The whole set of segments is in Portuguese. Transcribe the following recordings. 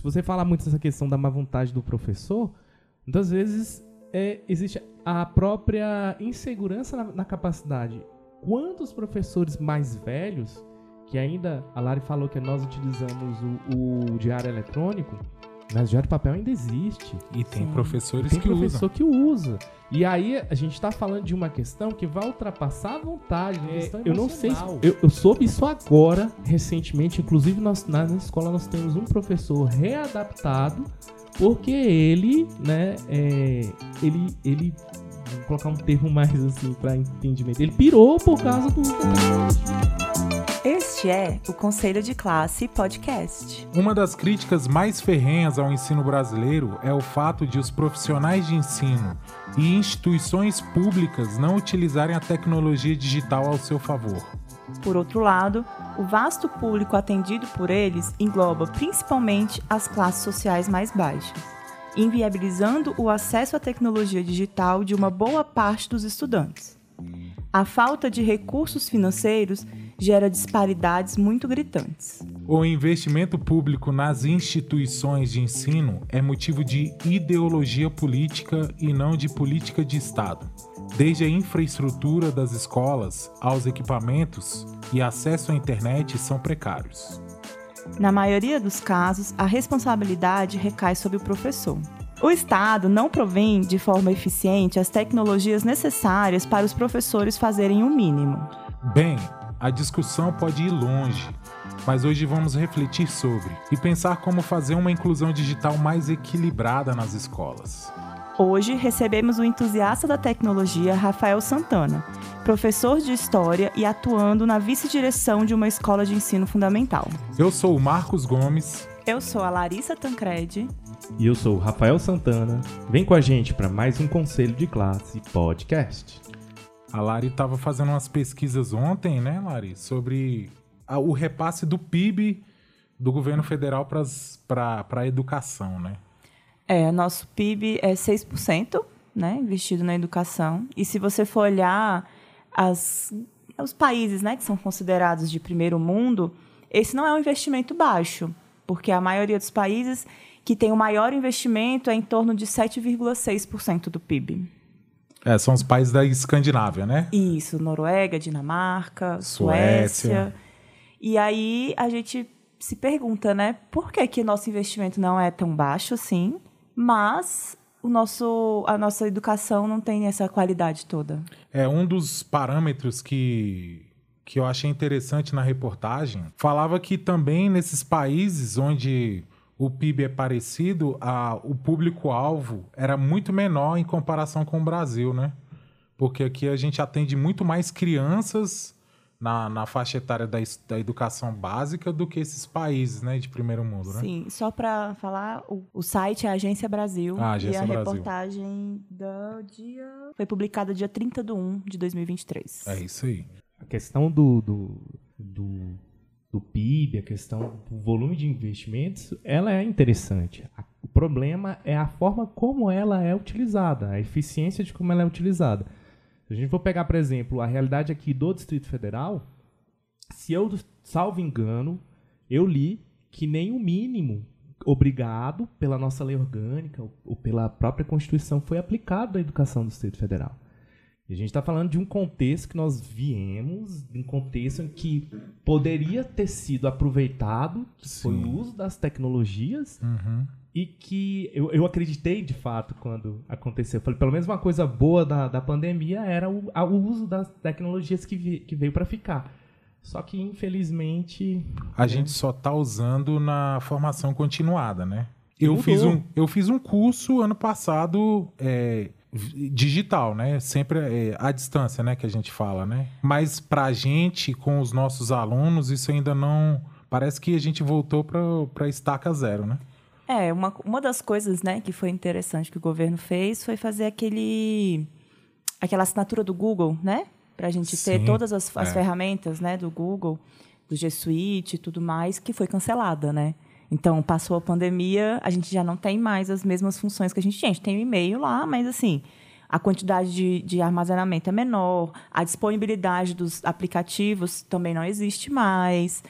se você falar muito dessa questão da má vontade do professor, muitas vezes é, existe a própria insegurança na, na capacidade. Quantos professores mais velhos, que ainda, a Lari falou que nós utilizamos o, o diário eletrônico, mas o diário de papel ainda existe. E tem Sim. professores tem que professor usam. que usa. E aí a gente está falando de uma questão que vai ultrapassar a vontade. É, eu não sei se, eu, eu, soube isso agora, recentemente. Inclusive, nós, na escola nós temos um professor readaptado, porque ele, né, é, ele, ele vou colocar um termo mais assim para entendimento. Ele pirou por causa do Este é o Conselho de Classe Podcast. Uma das críticas mais ferrenhas ao ensino brasileiro é o fato de os profissionais de ensino e instituições públicas não utilizarem a tecnologia digital ao seu favor. Por outro lado, o vasto público atendido por eles engloba principalmente as classes sociais mais baixas inviabilizando o acesso à tecnologia digital de uma boa parte dos estudantes. A falta de recursos financeiros gera disparidades muito gritantes. O investimento público nas instituições de ensino é motivo de ideologia política e não de política de Estado. Desde a infraestrutura das escolas aos equipamentos e acesso à internet são precários. Na maioria dos casos, a responsabilidade recai sobre o professor. O Estado não provém de forma eficiente as tecnologias necessárias para os professores fazerem o mínimo. Bem, a discussão pode ir longe, mas hoje vamos refletir sobre e pensar como fazer uma inclusão digital mais equilibrada nas escolas. Hoje recebemos o entusiasta da tecnologia Rafael Santana, professor de História e atuando na vice-direção de uma escola de ensino fundamental. Eu sou o Marcos Gomes. Eu sou a Larissa Tancredi. E eu sou o Rafael Santana. Vem com a gente para mais um Conselho de Classe podcast. A Lari estava fazendo umas pesquisas ontem, né, Lari, sobre a, o repasse do PIB do governo federal para a educação, né? É, nosso PIB é 6%, né, investido na educação. E se você for olhar as, os países né, que são considerados de primeiro mundo, esse não é um investimento baixo, porque a maioria dos países que tem o maior investimento é em torno de 7,6% do PIB. É, são os países da Escandinávia, né? Isso, Noruega, Dinamarca, Suécia. Suécia. E aí a gente se pergunta, né, por que que nosso investimento não é tão baixo assim, mas o nosso, a nossa educação não tem essa qualidade toda. É um dos parâmetros que que eu achei interessante na reportagem, falava que também nesses países onde o PIB é parecido, a, o público-alvo era muito menor em comparação com o Brasil, né? Porque aqui a gente atende muito mais crianças na, na faixa etária da, da educação básica do que esses países né, de primeiro mundo, né? Sim, só para falar, o, o, site é a Agência Brasil ah, Agência e a Brasil. reportagem do dia foi publicada dia 30 de 1 de 2023. É isso aí. A questão do, do, do, do PIB, a questão do volume de investimentos, ela é interessante. O problema é a forma como ela é utilizada, a eficiência de como ela é utilizada. Se a gente for pegar, por exemplo, a realidade aqui do Distrito Federal, se eu, salvo engano, eu li que nem o mínimo obrigado pela nossa lei orgânica ou pela própria Constituição foi aplicado à educação do Distrito Federal. A gente está falando de um contexto que nós viemos, de um contexto em que poderia ter sido aproveitado, que foi o uso das tecnologias, uhum e que eu, eu acreditei de fato quando aconteceu. Eu falei, pelo menos uma coisa boa da, da pandemia era o, o uso das tecnologias que, vi, que veio para ficar. Só que, infelizmente. A né? gente só está usando na formação continuada, né? Eu fiz, um, eu fiz um curso ano passado é, digital, né? Sempre é, à distância, né? Que a gente fala, né? Mas a gente, com os nossos alunos, isso ainda não. Parece que a gente voltou para estaca zero, né? É, uma, uma das coisas né, que foi interessante que o governo fez foi fazer aquele, aquela assinatura do Google, né? Para a gente Sim, ter todas as, as é. ferramentas né, do Google, do G Suite e tudo mais, que foi cancelada, né? Então, passou a pandemia, a gente já não tem mais as mesmas funções que a gente tinha. A gente tem o e-mail lá, mas assim, a quantidade de, de armazenamento é menor, a disponibilidade dos aplicativos também não existe mais.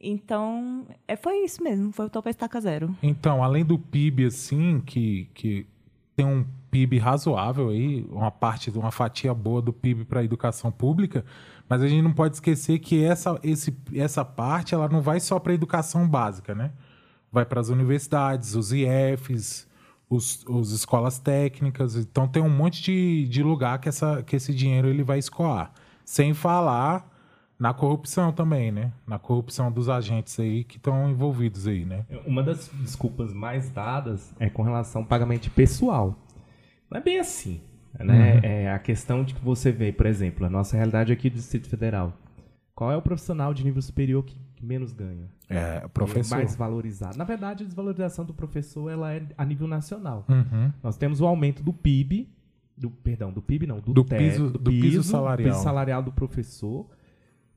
Então, é, foi isso mesmo, foi o topo estaca zero. Então, além do PIB, assim, que, que tem um PIB razoável aí, uma parte, uma fatia boa do PIB para a educação pública, mas a gente não pode esquecer que essa, esse, essa parte ela não vai só para a educação básica, né? Vai para as universidades, os IFs, os, os escolas técnicas. Então tem um monte de, de lugar que, essa, que esse dinheiro ele vai escoar. Sem falar na corrupção também, né? Na corrupção dos agentes aí que estão envolvidos aí, né? Uma das desculpas mais dadas é com relação ao pagamento pessoal. Não é bem assim. Né? Uhum. É a questão de que você vê, por exemplo, a nossa realidade aqui do Distrito Federal. Qual é o profissional de nível superior que, que menos ganha? É, professor. Mais valorizado. Na verdade, a desvalorização do professor ela é a nível nacional. Uhum. Nós temos o aumento do PIB, do perdão, do PIB não, do, do, piso, do, do piso, piso salarial. piso salarial do professor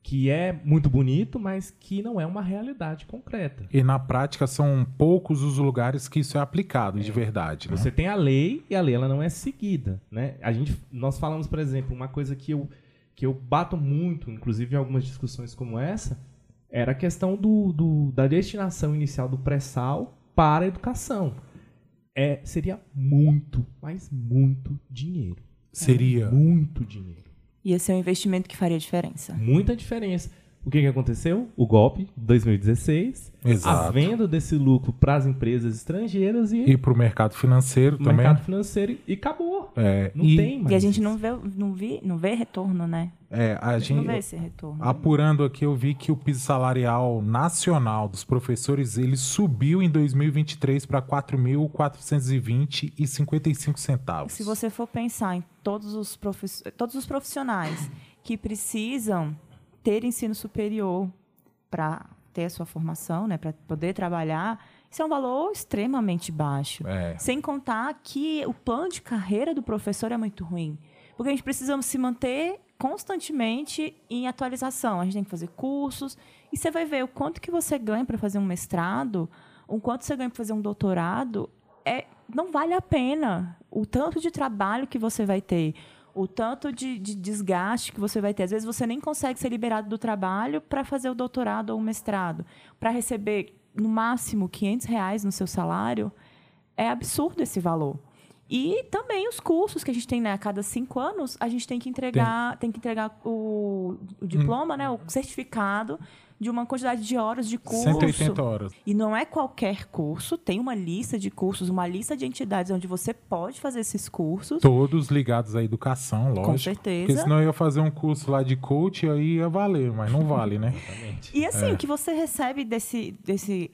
que é muito bonito, mas que não é uma realidade concreta. E na prática são poucos os lugares que isso é aplicado é. de verdade. Né? Você tem a lei e a lei ela não é seguida, né? A gente, nós falamos, por exemplo, uma coisa que eu que eu bato muito, inclusive em algumas discussões como essa, era a questão do, do da destinação inicial do pré-sal para a educação. É, seria muito, mas muito dinheiro. Seria. É muito dinheiro. Ia ser um investimento que faria diferença. Muita diferença. O que, que aconteceu? O golpe, 2016. Exato. A venda desse lucro para as empresas estrangeiras e, e para o mercado financeiro também. mercado financeiro e acabou. É, não e, tem mais. E a gente não vê, não, vi, não vê retorno, né? É, a, gente, não esse retorno. Apurando aqui, eu vi que o piso salarial nacional dos professores ele subiu em 2023 para 4.420 e 55 centavos. Se você for pensar em todos os, todos os profissionais que precisam ter ensino superior para ter a sua formação, né, para poder trabalhar, isso é um valor extremamente baixo. É. Sem contar que o plano de carreira do professor é muito ruim. Porque a gente precisa se manter constantemente em atualização. A gente tem que fazer cursos. E você vai ver o quanto que você ganha para fazer um mestrado, o quanto você ganha para fazer um doutorado, é, não vale a pena. O tanto de trabalho que você vai ter o tanto de, de, desgaste que você vai ter. Às vezes você nem consegue ser liberado do trabalho para fazer o doutorado ou o mestrado. Para receber, no máximo, 500 reais no seu salário, é absurdo esse valor. E também os cursos que a gente tem, né? A cada cinco anos, a gente tem que entregar, tem, tem que entregar o, o diploma, hum. né? O certificado de uma quantidade de horas de curso. 180 horas. E não é qualquer curso, tem uma lista de cursos, uma lista de entidades onde você pode fazer esses cursos. Todos ligados à educação, lógico. Com certeza. Porque senão eu ia fazer um curso lá de coach e aí ia valer, mas não vale, né? Exatamente. E assim, é. o que você recebe desse, desse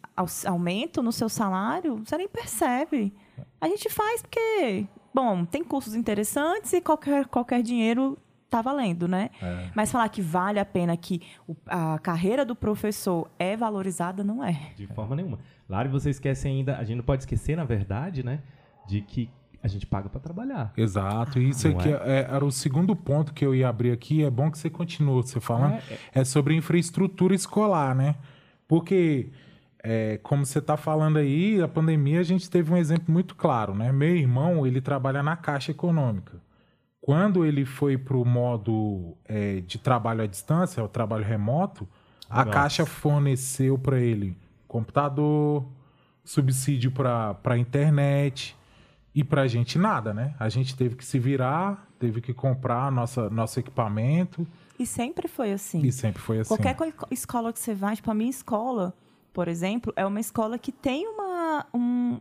aumento no seu salário, você nem percebe. A gente faz porque, bom, tem cursos interessantes e qualquer, qualquer dinheiro tá valendo, né? É. Mas falar que vale a pena, que a carreira do professor é valorizada, não é. De forma nenhuma. Lari, você esquece ainda, a gente não pode esquecer, na verdade, né, de que a gente paga para trabalhar. Exato. Isso aqui é? é, era o segundo ponto que eu ia abrir aqui. É bom que você continue você falando. É, é. é sobre infraestrutura escolar, né? Porque, é, como você está falando aí, a pandemia a gente teve um exemplo muito claro, né? Meu irmão, ele trabalha na Caixa Econômica. Quando ele foi para o modo é, de trabalho à distância, o trabalho remoto, a Nossa. Caixa forneceu para ele computador, subsídio para a internet e para a gente nada, né? A gente teve que se virar, teve que comprar nossa, nosso equipamento. E sempre foi assim. E sempre foi assim. Qualquer escola que você vai, tipo, a minha escola, por exemplo, é uma escola que tem uma, um,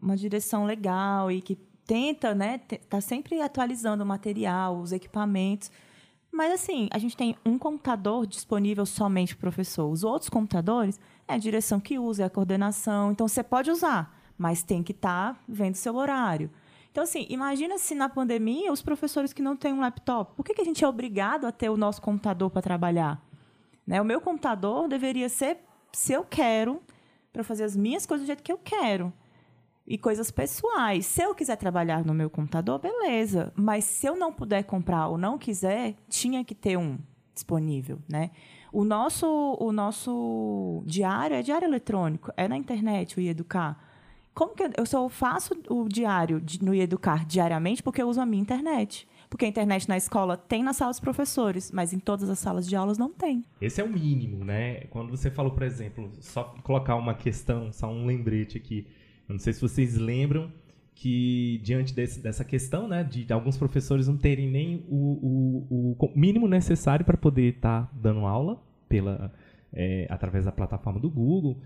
uma direção legal e que tenta, né, tá sempre atualizando o material, os equipamentos. Mas assim, a gente tem um computador disponível somente para o professor. Os outros computadores é a direção que usa, é a coordenação. Então você pode usar, mas tem que estar tá vendo seu horário. Então, assim, imagina se na pandemia os professores que não têm um laptop, por que, que a gente é obrigado a ter o nosso computador para trabalhar? Né? O meu computador deveria ser, se eu quero, para fazer as minhas coisas do jeito que eu quero e coisas pessoais. Se eu quiser trabalhar no meu computador, beleza. Mas se eu não puder comprar ou não quiser, tinha que ter um disponível, né? O nosso, o nosso diário é diário eletrônico, é na internet o Educar. Como que eu, eu só faço o diário no Educar diariamente porque eu uso a minha internet. Porque a internet na escola tem na sala dos professores, mas em todas as salas de aulas não tem. Esse é o mínimo, né? Quando você falou, por exemplo, só colocar uma questão, só um lembrete aqui. Eu não sei se vocês lembram que diante desse, dessa questão, né, de alguns professores não terem nem o, o, o mínimo necessário para poder estar tá dando aula pela é, através da plataforma do Google,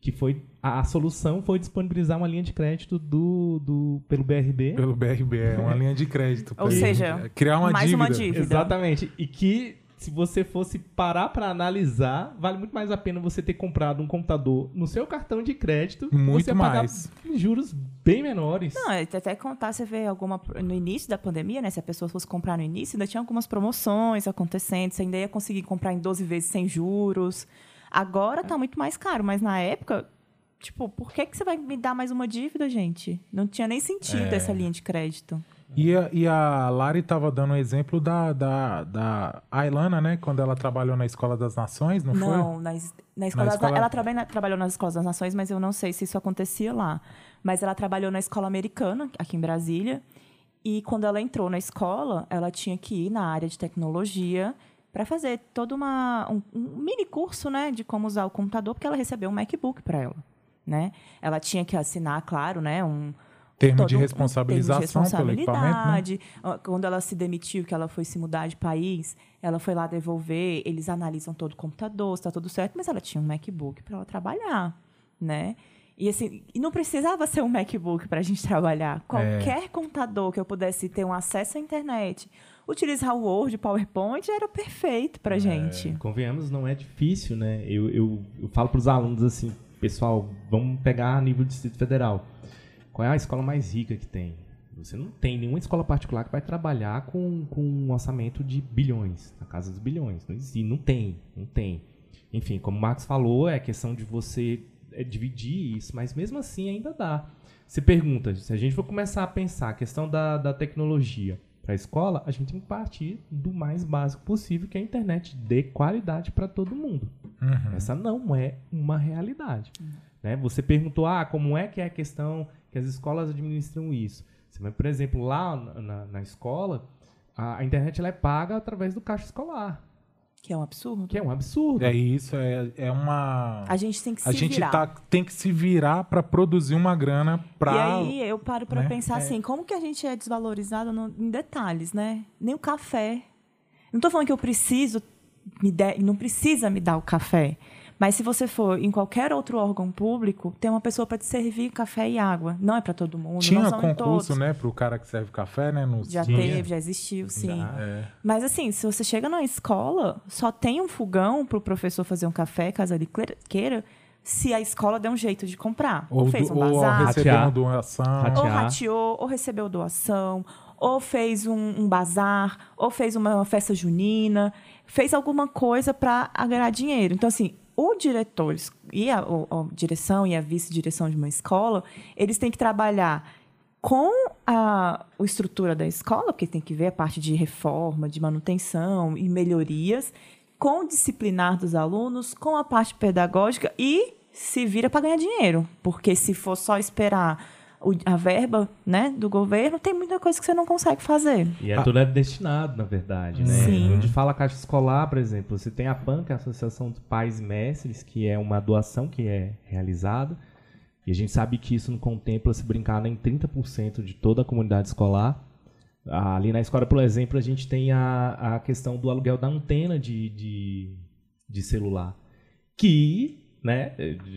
que foi a, a, solução foi disponibilizar uma linha de crédito do, do pelo BRB. Pelo BRB, é uma linha de crédito. Ou seja, criar uma mais dívida. uma dívida. Exatamente. E que se você fosse parar para analisar, vale muito mais a pena você ter comprado um computador no seu cartão de crédito. Muito você mais. Pagar juros bem menores. Não, até contar, você vê alguma. No início da pandemia, né? Se a pessoa fosse comprar no início, ainda tinha algumas promoções acontecendo, você ainda ia conseguir comprar em 12 vezes sem juros. Agora tá muito mais caro, mas na época, tipo, por que, que você vai me dar mais uma dívida, gente? Não tinha nem sentido É. essa linha de crédito. E a, e a Lari estava dando o exemplo da, da, da Ailana, né? Quando ela trabalhou na Escola das Nações, não, foi? Não, na, na escola, das- escola- ela também na- trabalhou nas escolas das nações, mas eu não sei se isso acontecia lá. Mas ela trabalhou na escola americana, aqui em Brasília. E quando ela entrou na escola, ela tinha que ir na área de tecnologia para fazer todo uma, um, um mini curso né, de como usar o computador, porque ela recebeu um MacBook para ela. Né? Ela tinha que assinar, claro, né, um, Termo de um- um responsabilização termo de pelo equipamento, né? responsabilidade. Quando ela se demitiu, que ela foi se mudar de país, ela foi lá devolver, eles analisam todo o computador, está tudo certo, mas ela tinha um MacBook para ela trabalhar, né? E assim, não precisava ser um MacBook para a gente trabalhar. Qualquer computador que eu pudesse ter um acesso à internet, utilizar o Word, PowerPoint, era perfeito para gente. Convenhamos, não é difícil, né? Eu, eu, eu falo para os alunos assim, pessoal, vamos pegar a nível do Distrito Federal. Qual é a escola mais rica que tem? Você não tem nenhuma escola particular que vai trabalhar com, com um orçamento de bilhões, na casa dos bilhões. Não existe, não tem, não tem. Enfim, como o Marcos falou, é questão de você é, dividir isso, mas mesmo assim ainda dá. Você pergunta, se a gente for começar a pensar a questão da, da tecnologia para a escola, a gente tem que partir do mais básico possível, que é a internet dê qualidade para todo mundo. Uhum. Essa não é uma realidade. Né? Você perguntou, ah, como é que é a questão que as escolas administram isso? Você vai, por exemplo, lá na, na- na escola, a, a internet ela é paga através do caixa escolar, Que é um absurdo. que é um absurdo. É isso, é, é uma. A gente tem que A se gente virar. tá, tem que se virar para produzir uma grana para. E aí eu paro para né? pensar assim, como que a gente é desvalorizado no- em detalhes, né? Nem o café. Não estou falando que eu preciso me der, não precisa me dar o café. Mas se você for em qualquer outro órgão público, tem uma pessoa para te servir café e água. Não é para todo mundo. Tinha não concurso, todos. né, pro cara que serve café, né? Nos Já Tinha. teve, já existiu, sim. Já. É. Mas assim, se você chega na escola, só tem um fogão para o professor fazer um café, caso ele queira, se a escola der um jeito de comprar. Ou, Ou, fez um ou bazar, recebendo Ratear. doação. Ratear. ou rateou, ou recebeu doação, ou fez um, um bazar, ou fez uma festa junina, fez alguma coisa para ganhar dinheiro. Então, assim, o diretor e a, a direção e a vice-direção de uma escola, eles têm que trabalhar com a, a estrutura da escola, porque tem que ver a parte de reforma, de manutenção e melhorias, com o disciplinar dos alunos, com a parte pedagógica e se vira para ganhar dinheiro. Porque se for só esperar a verba né, do governo, tem muita coisa que você não consegue fazer. E é tudo é destinado, na verdade, né? Sim. Onde fala Caixa Escolar, por exemplo, você tem a PAN, que é a Associação dos Pais e Mestres, que é uma doação que é realizada. E a gente sabe que isso não contempla, se brincar, nem 30% de toda a comunidade escolar. Ah, Ali na escola, por exemplo, a gente tem a, a questão do aluguel da antena de, de, de celular. Que, né,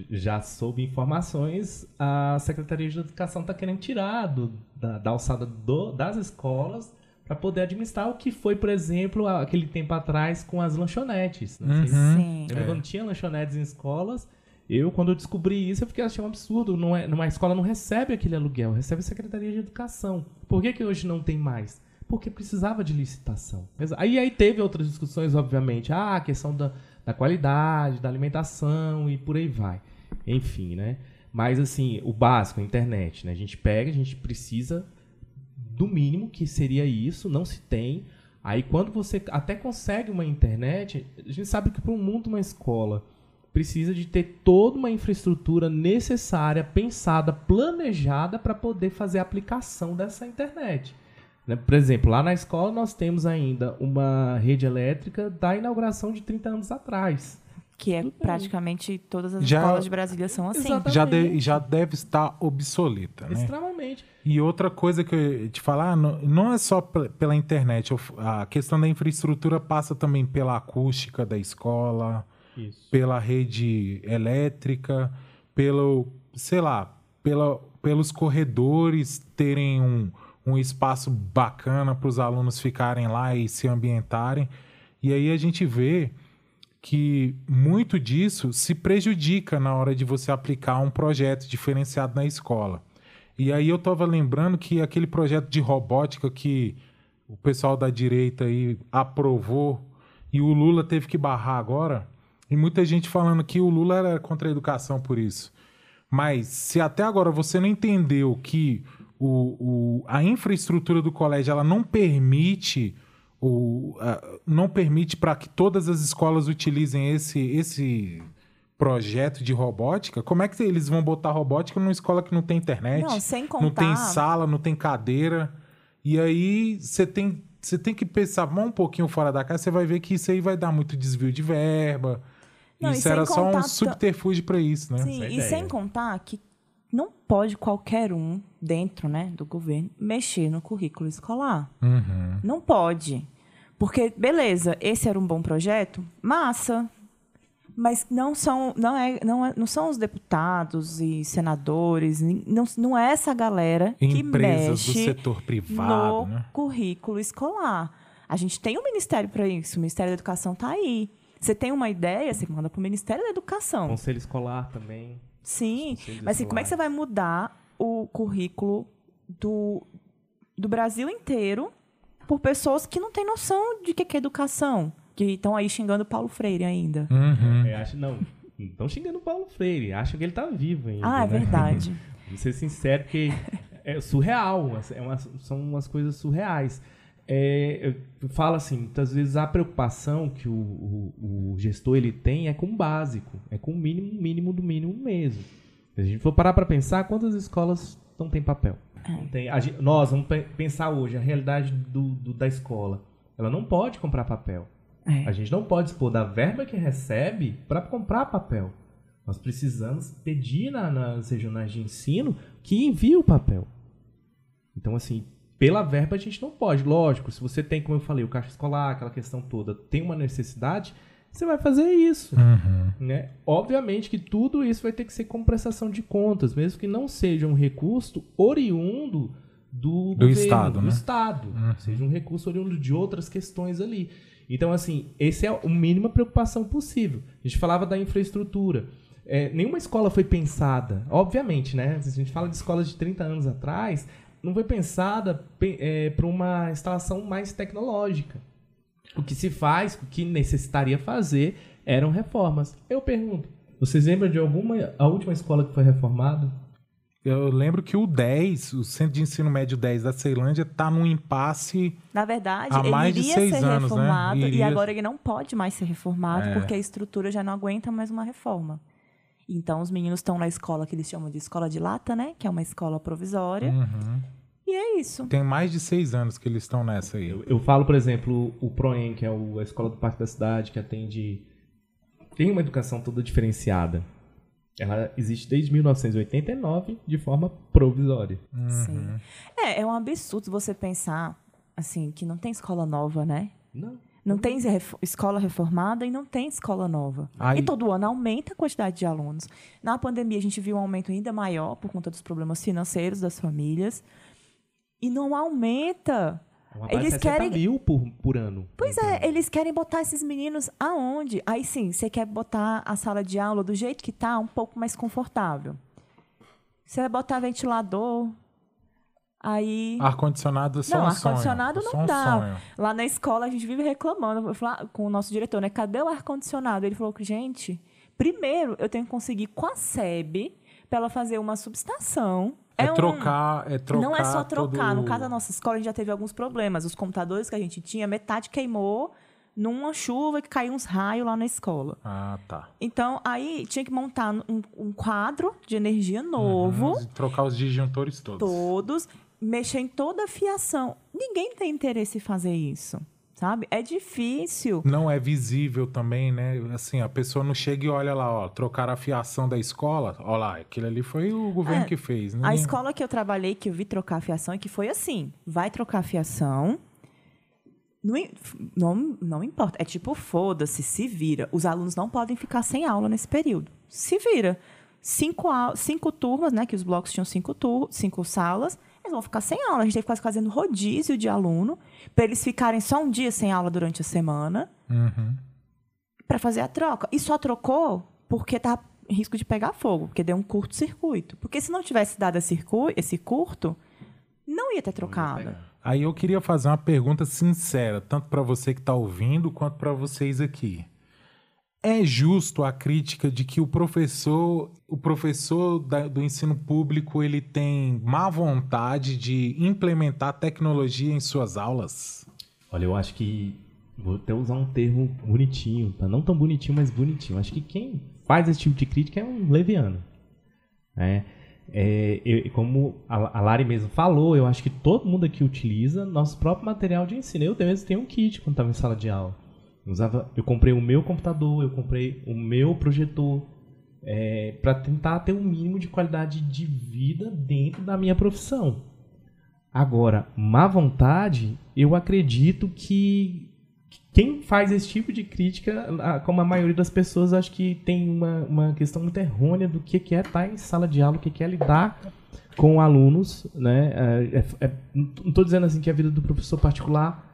já soube informações, a Secretaria de Educação está querendo tirar do- da, da alçada do- das escolas para poder administrar o que foi, por exemplo, aquele tempo atrás com as lanchonetes. Não sei se Uhum. Sim. Lembra quando tinha lanchonetes em escolas? Eu, quando eu descobri isso, eu fiquei achando um absurdo. Não é, numa escola não recebe aquele aluguel, recebe a Secretaria de Educação. Por que, que hoje não tem mais? Porque precisava de licitação. Aí, aí teve outras discussões, obviamente. Ah, a questão da, da qualidade, da alimentação e por aí vai. Enfim, né? Mas, assim, o básico, a internet, né? A gente pega, a gente precisa do mínimo que seria isso, não se tem. Aí quando você até consegue uma internet, a gente sabe que para um mundo uma escola precisa de ter toda uma infraestrutura necessária, pensada, planejada para poder fazer a aplicação dessa internet. Né? Por exemplo, lá na escola nós temos ainda uma rede elétrica da inauguração de 30 anos atrás. Que é praticamente todas as já, escolas de Brasília são assim. Já, de, já deve estar obsoleta, né? Extremamente. E outra coisa que eu te falar, não, não é só pela internet. A questão da infraestrutura passa também pela acústica da escola, Isso. pela rede elétrica, pelo, sei lá, pela, pelos corredores terem um, um espaço bacana para os alunos ficarem lá e se ambientarem. E aí a gente vê que muito disso se prejudica na hora de você aplicar um projeto diferenciado na escola. E aí eu estava lembrando que aquele projeto de robótica que o pessoal da direita aí aprovou e o Lula teve que barrar agora, e muita gente falando que o Lula era contra a educação por isso. Mas se até agora você não entendeu que o, o, a infraestrutura do colégio ela não permite o, uh, não permite para que todas as escolas utilizem esse, esse projeto de robótica, como é que eles vão botar robótica numa escola que não tem internet? Não, sem contar... Não tem sala, não tem cadeira. E aí você tem, você tem que pensar um pouquinho fora da casa, você vai ver que isso aí vai dar muito desvio de verba. Não, isso era só um subterfúgio para isso, né? Sim, e sem contar que não pode qualquer um dentro né, do governo mexer no currículo escolar. Uhum. Não pode. Porque, beleza, esse era um bom projeto, massa. Mas não são, não é, não, é, não são os deputados e senadores, não, não é essa galera que Empresas mexe do setor privado, no né? currículo escolar. A gente tem um ministério para isso, o Ministério da Educação está aí. Você tem uma ideia, você manda para o Ministério da Educação. Conselho escolar também. Sim, mas assim, como é que você vai mudar o currículo do, do Brasil inteiro por pessoas que não têm noção de que é educação, que estão aí xingando Paulo Freire ainda. Uhum. É, acho, não, estão xingando Paulo Freire, acham que ele está vivo ainda. Ah, é né? verdade. Vou ser sincero que é surreal, é uma, são umas coisas surreais. É, eu falo assim, muitas vezes a preocupação que o, o, o, gestor ele tem é com o básico, é com o mínimo, mínimo do mínimo mesmo. Se a gente for parar para pensar, quantas escolas não têm papel? É. Tem, a, nós vamos pensar hoje a realidade do, do, da escola. Ela não pode comprar papel. É. A gente não pode expor da verba que recebe para comprar papel. Nós precisamos pedir na, nas regionais de ensino que envie o papel. Então, assim, pela verba a gente não pode. Lógico, se você tem, como eu falei, o caixa escolar, aquela questão toda, tem uma necessidade, você vai fazer isso. Uhum. Né? Obviamente que tudo isso vai ter que ser com prestação de contas, mesmo que não seja um recurso oriundo do, do governo, Estado, do né? Estado. Uhum. Seja um recurso oriundo de outras questões ali. Então, assim, esse é a mínima preocupação possível. A gente falava da infraestrutura. É, nenhuma escola foi pensada, obviamente, né? Se a gente fala de escolas de 30 anos atrás, não foi pensada é, para uma instalação mais tecnológica. O que se faz, o que necessitaria fazer, eram reformas. Eu pergunto, vocês lembram de alguma a última escola que foi reformada? Eu lembro que o 10, o Centro de Ensino Médio 10 da Ceilândia, está num impasse. Na verdade, há mais ele iria de seis ser anos, né? reformado né? iria... e agora ele não pode mais ser reformado é. porque a estrutura já não aguenta mais uma reforma. Então, os meninos estão na escola que eles chamam de escola de lata, né? Que é uma escola provisória. Uhum. E é isso. Tem mais de seis anos que eles estão nessa aí. Eu, eu falo, por exemplo, o PROEM, que é o, a escola do Parque da Cidade, que atende. Tem uma educação toda diferenciada. Ela existe desde 1989 de forma provisória. Uhum. Sim. É, é um absurdo você pensar assim que não tem escola nova, né? Não. Não tem escola reformada e não tem escola nova. Aí... E todo ano aumenta a quantidade de alunos. Na pandemia, a gente viu um aumento ainda maior por conta dos problemas financeiros das famílias e não aumenta. Eles querem mil por, por ano. Pois então. é, eles querem botar esses meninos aonde? Aí sim, você quer botar a sala de aula do jeito que tá, um pouco mais confortável. Você vai botar ventilador, Aí. Ar-condicionado só não, um ar-condicionado não um dá. Lá na escola a gente vive reclamando. Eu falo com o nosso diretor, né? Cadê o ar-condicionado? Ele falou que, gente, primeiro eu tenho que conseguir com a SEB para ela fazer uma subestação é, é um... trocar, é trocar. Não é só trocar. Todo... No caso da nossa escola, a gente já teve alguns problemas. Os computadores que a gente tinha, metade queimou numa chuva que caiu uns raios lá na escola. Ah, tá. Então, aí tinha que montar um, um quadro de energia novo. Uhum, trocar os disjuntores todos. Todos. Mexer em toda a fiação. ninguém tem interesse em fazer isso sabe? É difícil. Não é visível também, né? Assim, a pessoa não chega e olha lá, ó, trocar a fiação da escola, ó lá, aquilo ali foi o governo é, que fez, né? A escola que eu trabalhei, que eu vi trocar a fiação, é que foi assim, vai trocar a fiação, não, não, não importa, é tipo, foda-se, se vira. Os alunos não podem ficar sem aula nesse período. Se vira. Cinco, cinco turmas, né, que os blocos tinham cinco, tur cinco salas, eles vão ficar sem aula. A gente teve quase fazendo rodízio de aluno para eles ficarem só um dia sem aula durante a semana uhum. para fazer a troca. E só trocou porque tá em risco de pegar fogo, porque deu um curto-circuito. Porque se não tivesse dado esse curto, não ia ter trocado. Aí eu queria fazer uma pergunta sincera, tanto para você que está ouvindo quanto para vocês aqui. É justo a crítica de que o professor, o professor da, do ensino público, ele tem má vontade de implementar tecnologia em suas aulas? Olha, eu acho que vou até usar um termo bonitinho, tá? Não tão bonitinho, mas bonitinho. Acho que quem faz esse tipo de crítica é um leviano. Né? É, eu, como a, a Lari mesmo falou, eu acho que todo mundo aqui utiliza nosso próprio material de ensino. Eu mesmo tenho um kit quando estava em sala de aula. Usava, eu comprei o meu computador, eu comprei o meu projetor é, para tentar ter um mínimo de qualidade de vida dentro da minha profissão. Agora, má vontade, eu acredito que quem faz esse tipo de crítica, como a maioria das pessoas, acho que tem uma, uma questão muito errônea do que é estar em sala de aula, o que é lidar com alunos. Né? É, é, é não estou dizendo assim que a vida do professor particular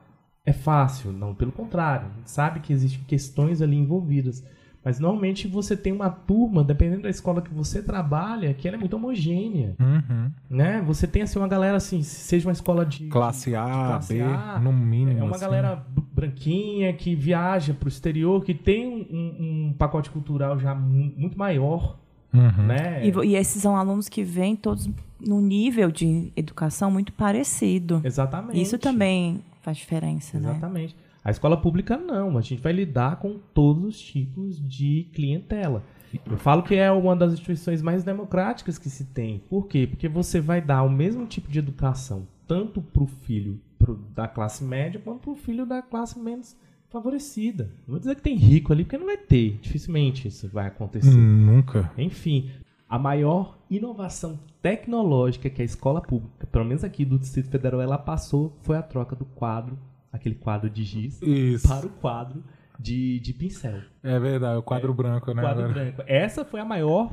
é fácil, não, pelo contrário, a gente sabe que existem questões ali envolvidas. Mas normalmente você tem uma turma, dependendo da escola que você trabalha, que ela é muito homogênea. Uhum. Né? Você tem assim uma galera assim, seja uma escola de classe A, de classe B, A, no mínimo. É uma assim. galera branquinha que viaja para o exterior, que tem um, um, pacote cultural já muito maior. Uhum. Né? E, e, esses são alunos que vêm todos num nível de educação muito parecido. Exatamente. Isso também faz diferença, Exatamente. né? Exatamente. A escola pública não, a gente vai lidar com todos os tipos de clientela. Eu falo que é uma das instituições mais democráticas que se tem. Por quê? Porque você vai dar o mesmo tipo de educação tanto para o filho pro, da classe média quanto para o filho da classe menos favorecida. Não vou dizer que tem rico ali, porque não vai ter. Dificilmente isso vai acontecer. Hum, nunca. Enfim, a maior inovação tecnológica que a escola pública, pelo menos aqui do Distrito Federal, ela passou foi a troca do quadro, aquele quadro de giz, Isso. para o quadro de, de pincel. É verdade, o quadro é, branco, né? Quadro branco. Essa foi a maior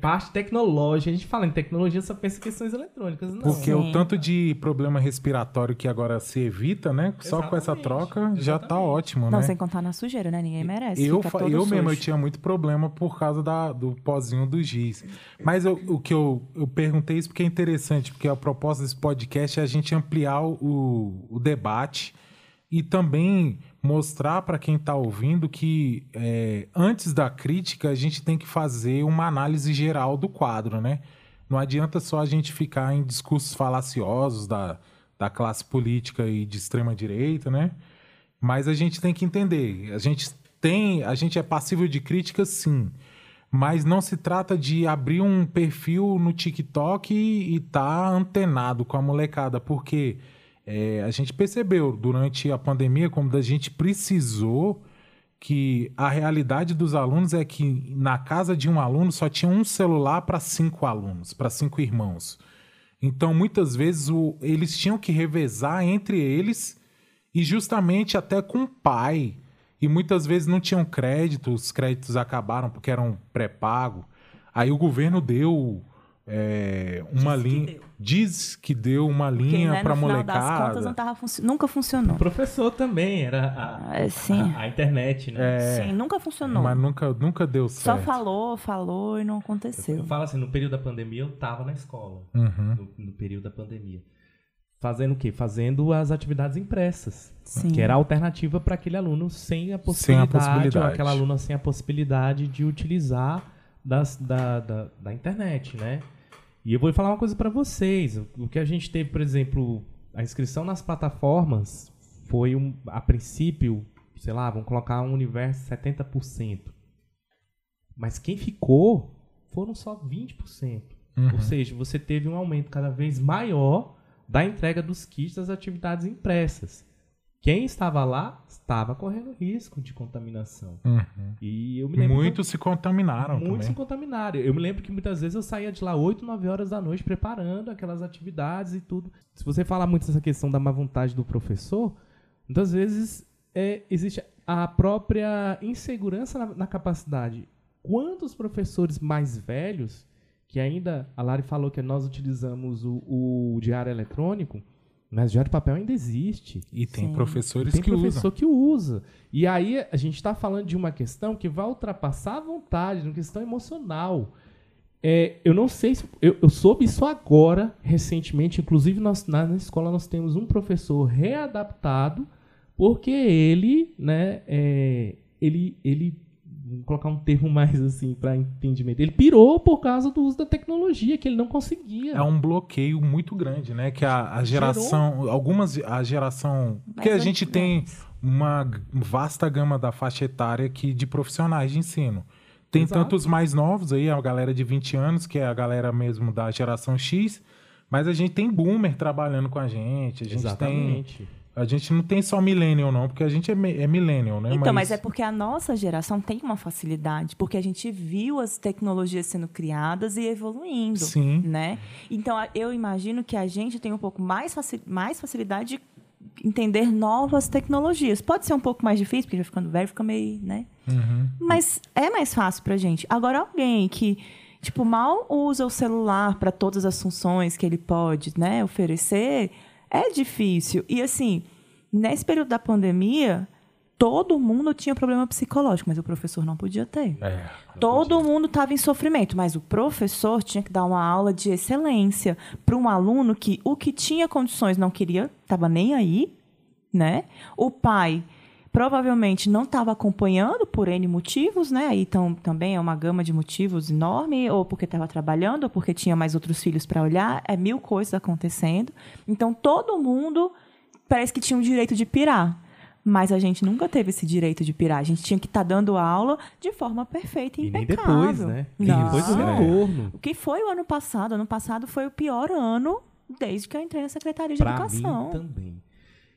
parte tecnológica. A gente fala em tecnologia, só pensa em questões eletrônicas. Não. Porque Sim. o tanto de problema respiratório que agora se evita, né? Só Exatamente. com essa troca Exatamente. já tá ótimo, não, né? sem contar na sujeira, né? Ninguém merece. Eu, eu mesmo, eu tinha muito problema por causa da, do pozinho do giz. Mas eu, o que eu, eu perguntei isso porque é interessante, porque a proposta desse podcast é a gente ampliar o, o debate e também mostrar para quem está ouvindo que é, antes da crítica a gente tem que fazer uma análise geral do quadro, né? Não adianta só a gente ficar em discursos falaciosos da, da classe política e de extrema direita, né? Mas a gente tem que entender, a gente tem, a gente é passível de crítica, sim. Mas não se trata de abrir um perfil no TikTok e estar tá antenado com a molecada, porque é, a gente percebeu durante a pandemia como a gente precisou que a realidade dos alunos é que na casa de um aluno só tinha um celular para cinco alunos, para cinco irmãos. Então, muitas vezes, o, eles tinham que revezar entre eles e justamente até com o pai. E muitas vezes não tinham crédito, os créditos acabaram porque eram pré-pago. Aí o governo deu é, uma linha. Diz que deu uma linha né, para molecada. Das contas, não tava func... nunca funcionou. O professor também era a, é, a, a, internet, né? É, sim, nunca funcionou. Mas nunca, nunca deu certo. Só falou, falou e não aconteceu. Eu, eu falo assim, no período da pandemia eu tava na escola. Uhum. No, no, período da pandemia. Fazendo o quê? Fazendo as atividades impressas. Sim. Que era a alternativa para aquele aluno sem a possibilidade, sem a possibilidade. ou aquela aluna sem a possibilidade de utilizar das, da, da, da internet, né? E eu vou falar uma coisa para vocês. O que a gente teve, por exemplo, a inscrição nas plataformas foi, um, a princípio, sei lá, vamos colocar um universo 70%. Mas quem ficou foram só 20%. Uhum. Ou seja, você teve um aumento cada vez maior da entrega dos kits das atividades impressas. Quem estava lá estava correndo risco de contaminação. Uhum. E eu me lembro Muitos se contaminaram Muitos também. se contaminaram. Eu me lembro que muitas vezes eu saía de lá 8, 9 horas da noite preparando aquelas atividades e tudo. Se você falar muito dessa questão da má vontade do professor, muitas vezes é, existe a própria insegurança na, na capacidade. Quantos professores mais velhos, que ainda, a Lari falou que nós utilizamos o, o diário eletrônico, mas o diário de papel ainda existe. E tem Sim. professores Tem que professor usam. que usa. E aí a gente está falando de uma questão que vai ultrapassar a vontade, uma questão emocional. É, eu não sei se. Eu, eu soube isso agora, recentemente. Inclusive, nós, na, na escola nós temos um professor readaptado, porque ele, né, é, ele, ele. Vou colocar um termo mais assim para entendimento. Ele pirou por causa do uso da tecnologia, que ele não conseguia. É um bloqueio muito grande, né? Que a, a geração, algumas, a geração, porque a gente tem uma vasta gama da faixa etária aqui de profissionais de ensino. Tem Exato. tantos mais novos aí, a galera de 20 anos, que é a galera mesmo da geração X, mas a gente tem boomer trabalhando com a gente, a gente tem Exatamente. A gente não tem só millennial não, porque a gente é, é millennial, né? Então, mas é porque a nossa geração tem uma facilidade, porque a gente viu as tecnologias sendo criadas e evoluindo, Sim. né? Então, eu imagino que a gente tem um pouco mais, faci- mais facilidade de entender novas tecnologias. Pode ser um pouco mais difícil, porque já ficando velho, fica meio, né? Uhum. Mas é mais fácil pra gente. Agora, alguém que, tipo, mal usa o celular para todas as funções que ele pode, né, oferecer, é difícil. E, assim, nesse período da pandemia, todo mundo tinha problema psicológico, mas o professor não podia ter. É. Todo mundo estava em sofrimento, mas o professor tinha que dar uma aula de excelência para um aluno que o que tinha condições não queria, estava nem aí, né? O pai provavelmente não estava acompanhando por N motivos, né? Aí então, também é uma gama de motivos enorme, ou porque estava trabalhando, ou porque tinha mais outros filhos para olhar, é mil coisas acontecendo. Então todo mundo parece que tinha o direito de pirar. Mas a gente nunca teve esse direito de pirar. A gente tinha que estar dando aula de forma perfeita e, E nem impecável. depois, né? E Não. depois do retorno. O que foi o ano passado? Ano passado foi o pior ano desde que eu entrei na Secretaria de Pra Educação. mim também.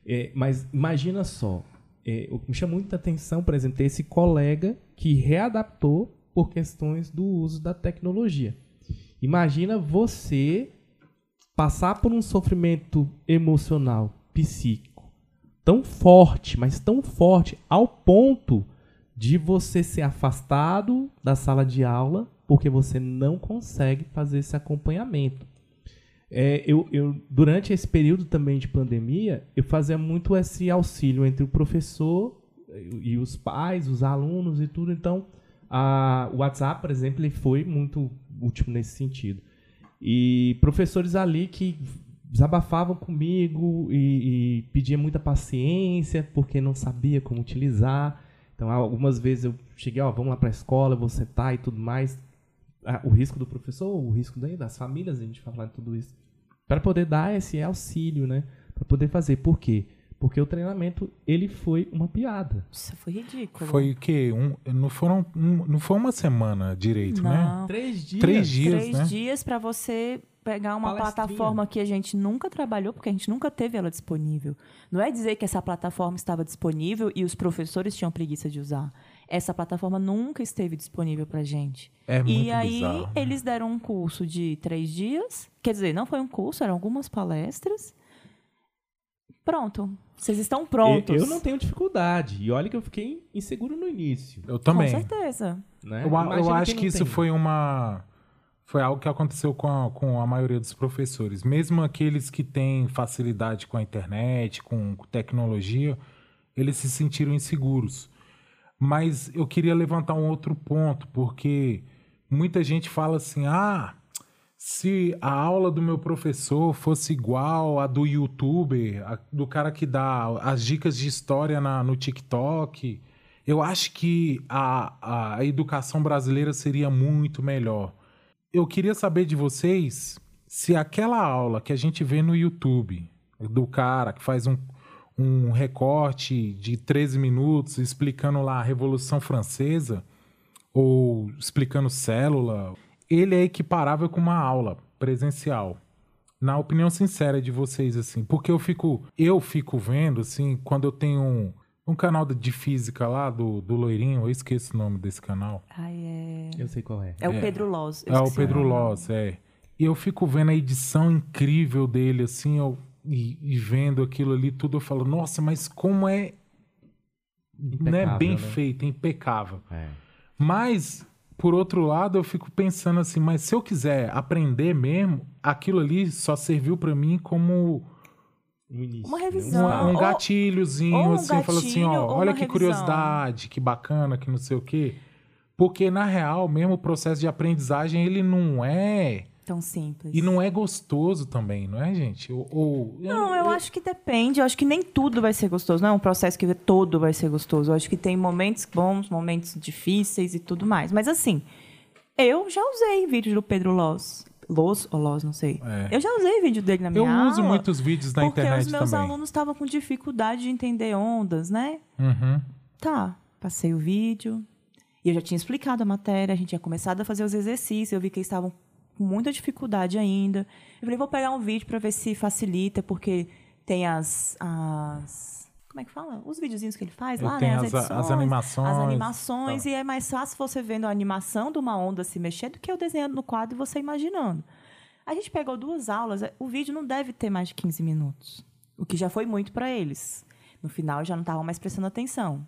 É, mas imagina só, é, o que me chama muita atenção, por exemplo, é esse colega que readaptou por questões do uso da tecnologia. Imagina você passar por um sofrimento emocional, psíquico, tão forte, mas tão forte, ao ponto de você ser afastado da sala de aula porque você não consegue fazer esse acompanhamento. É, eu, eu, durante esse período também de pandemia, eu fazia muito esse auxílio entre o professor e os pais, os alunos e tudo. Então, a, o WhatsApp, por exemplo, ele foi muito útil nesse sentido. E professores ali que desabafavam comigo e, e pediam muita paciência porque não sabia como utilizar. Então, algumas vezes eu cheguei, ó, vamos lá para a escola, eu vou sentar e tudo mais. O risco do professor, o risco daí das famílias, a gente vai falar de tudo isso. Para poder dar esse auxílio, né? Para poder fazer. Por quê? Porque o treinamento, ele foi uma piada. Isso foi ridículo. Foi o quê? Um, não, foram, um- não foi uma semana direito, né? Não. Três dias. Três dias, Três né? dias para você pegar uma plataforma que a gente nunca trabalhou, porque a gente nunca teve ela disponível. Não é dizer que essa plataforma estava disponível e os professores tinham preguiça de usar. Essa plataforma nunca esteve disponível para gente. É muito e aí bizarro. né? eles deram um curso de três dias. Quer dizer, não foi um curso, eram algumas palestras. Pronto. Vocês estão prontos. Eu, eu não tenho dificuldade. E olha que eu fiquei inseguro no início. Eu Com também. certeza. Né? Eu, eu acho que não isso tem. foi uma. Foi algo que aconteceu com a, com a maioria dos professores. Mesmo aqueles que têm facilidade com a internet, com tecnologia, eles se sentiram inseguros. Mas eu queria levantar um outro ponto, porque muita gente fala assim: ah, se a aula do meu professor fosse igual a do youtuber, a- do cara que dá as dicas de história na- no TikTok, eu acho que a, a educação brasileira seria muito melhor. Eu queria saber de vocês se aquela aula que a gente vê no YouTube, do cara que faz um, um recorte de 13 minutos explicando lá a Revolução Francesa, ou explicando célula, ele é equiparável com uma aula presencial. na opinião sincera de vocês, assim, porque eu fico, eu fico vendo, assim, quando eu tenho um, um canal de física lá do, do Loirinho, eu esqueço o nome desse canal. Ai, é... Eu sei qual é. É o Pedro Loz. É o Pedro. Loz, é. E eu fico vendo a edição incrível dele, assim, eu, e, e vendo aquilo ali tudo, eu falo, nossa, mas como é, né, bem né? feito, é impecável. É. Mas, por outro lado, eu fico pensando assim, mas se eu quiser aprender mesmo, aquilo ali só serviu pra mim como Um início, Uma né? revisão. uma- um ou- gatilhozinho, ou um assim, assim, gatilho, ó, ou olha que revisão. curiosidade, que bacana, que não sei o quê. Porque, na real, mesmo o processo de aprendizagem, ele não é... Tão simples. E não é gostoso também, não é, gente? Ou, ou- Não, eu acho que depende. Eu acho que nem tudo vai ser gostoso. Não é um processo que todo vai ser gostoso. Eu acho que tem momentos bons, momentos difíceis e tudo mais. Mas assim, eu já usei vídeos do Pedro Loz. Loz ou Loz, não sei. É. Eu já usei vídeo dele na minha Eu aula. uso muitos vídeos na porque internet os meus também. alunos estavam com dificuldade de entender ondas, né? Uhum. Tá, passei o vídeo. E eu já tinha explicado a matéria, a gente tinha começado a fazer os exercícios, eu vi que eles estavam com muita dificuldade ainda. Eu falei, vou pegar um vídeo para ver se facilita, porque tem as, as. Como é que fala? Os videozinhos que ele faz lá, Tem né? as- as edições, animações, As animações, tá. e é mais fácil você vendo a animação de uma onda se mexer do que eu desenhando no quadro e você imaginando. A gente pegou duas aulas, o vídeo não deve ter mais de 15 minutos, o que já foi muito para eles. No final já não estavam mais prestando atenção.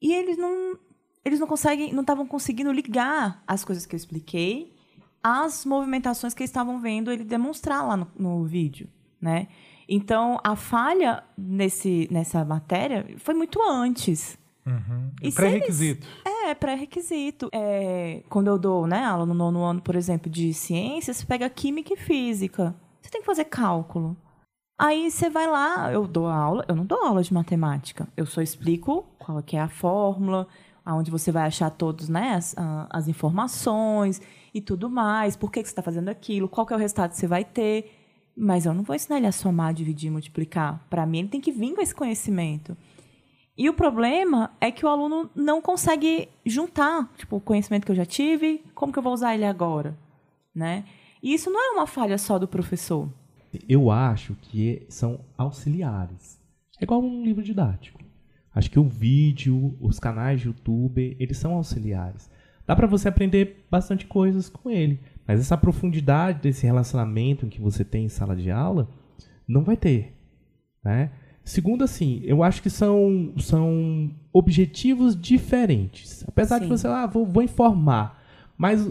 E eles não eles não conseguem, não estavam conseguindo ligar as coisas que eu expliquei às movimentações que eles estavam vendo ele demonstrar lá no, no vídeo, né? Então a falha nesse nessa matéria foi muito antes. Uhum. E Pré-requisito. É, pré-requisito. É, quando eu dou né, aula no nono ano, por exemplo, de ciências, você pega química e física. Você tem que fazer cálculo. Aí você vai lá, eu dou aula, eu não dou aula de matemática. Eu só explico qual que é a fórmula, aonde você vai achar todos, né, as, as informações e tudo mais, por que, que você está fazendo aquilo, qual que é o resultado que você vai ter. Mas eu não vou ensinar ele a somar, dividir, multiplicar. Para mim, ele tem que vir com esse conhecimento. E o problema é que o aluno não consegue juntar, tipo, o conhecimento que eu já tive, como que eu vou usar ele agora, né? E isso não é uma falha só do professor. Eu acho que são auxiliares. É igual um livro didático. Acho que o vídeo, os canais de YouTube, eles são auxiliares. Dá pra você aprender bastante coisas com ele, mas essa profundidade desse relacionamento que você tem em sala de aula não vai ter, né? Segundo, assim, eu acho que são, são objetivos diferentes. Apesar de Sim. você, ah, vou, vou informar, mas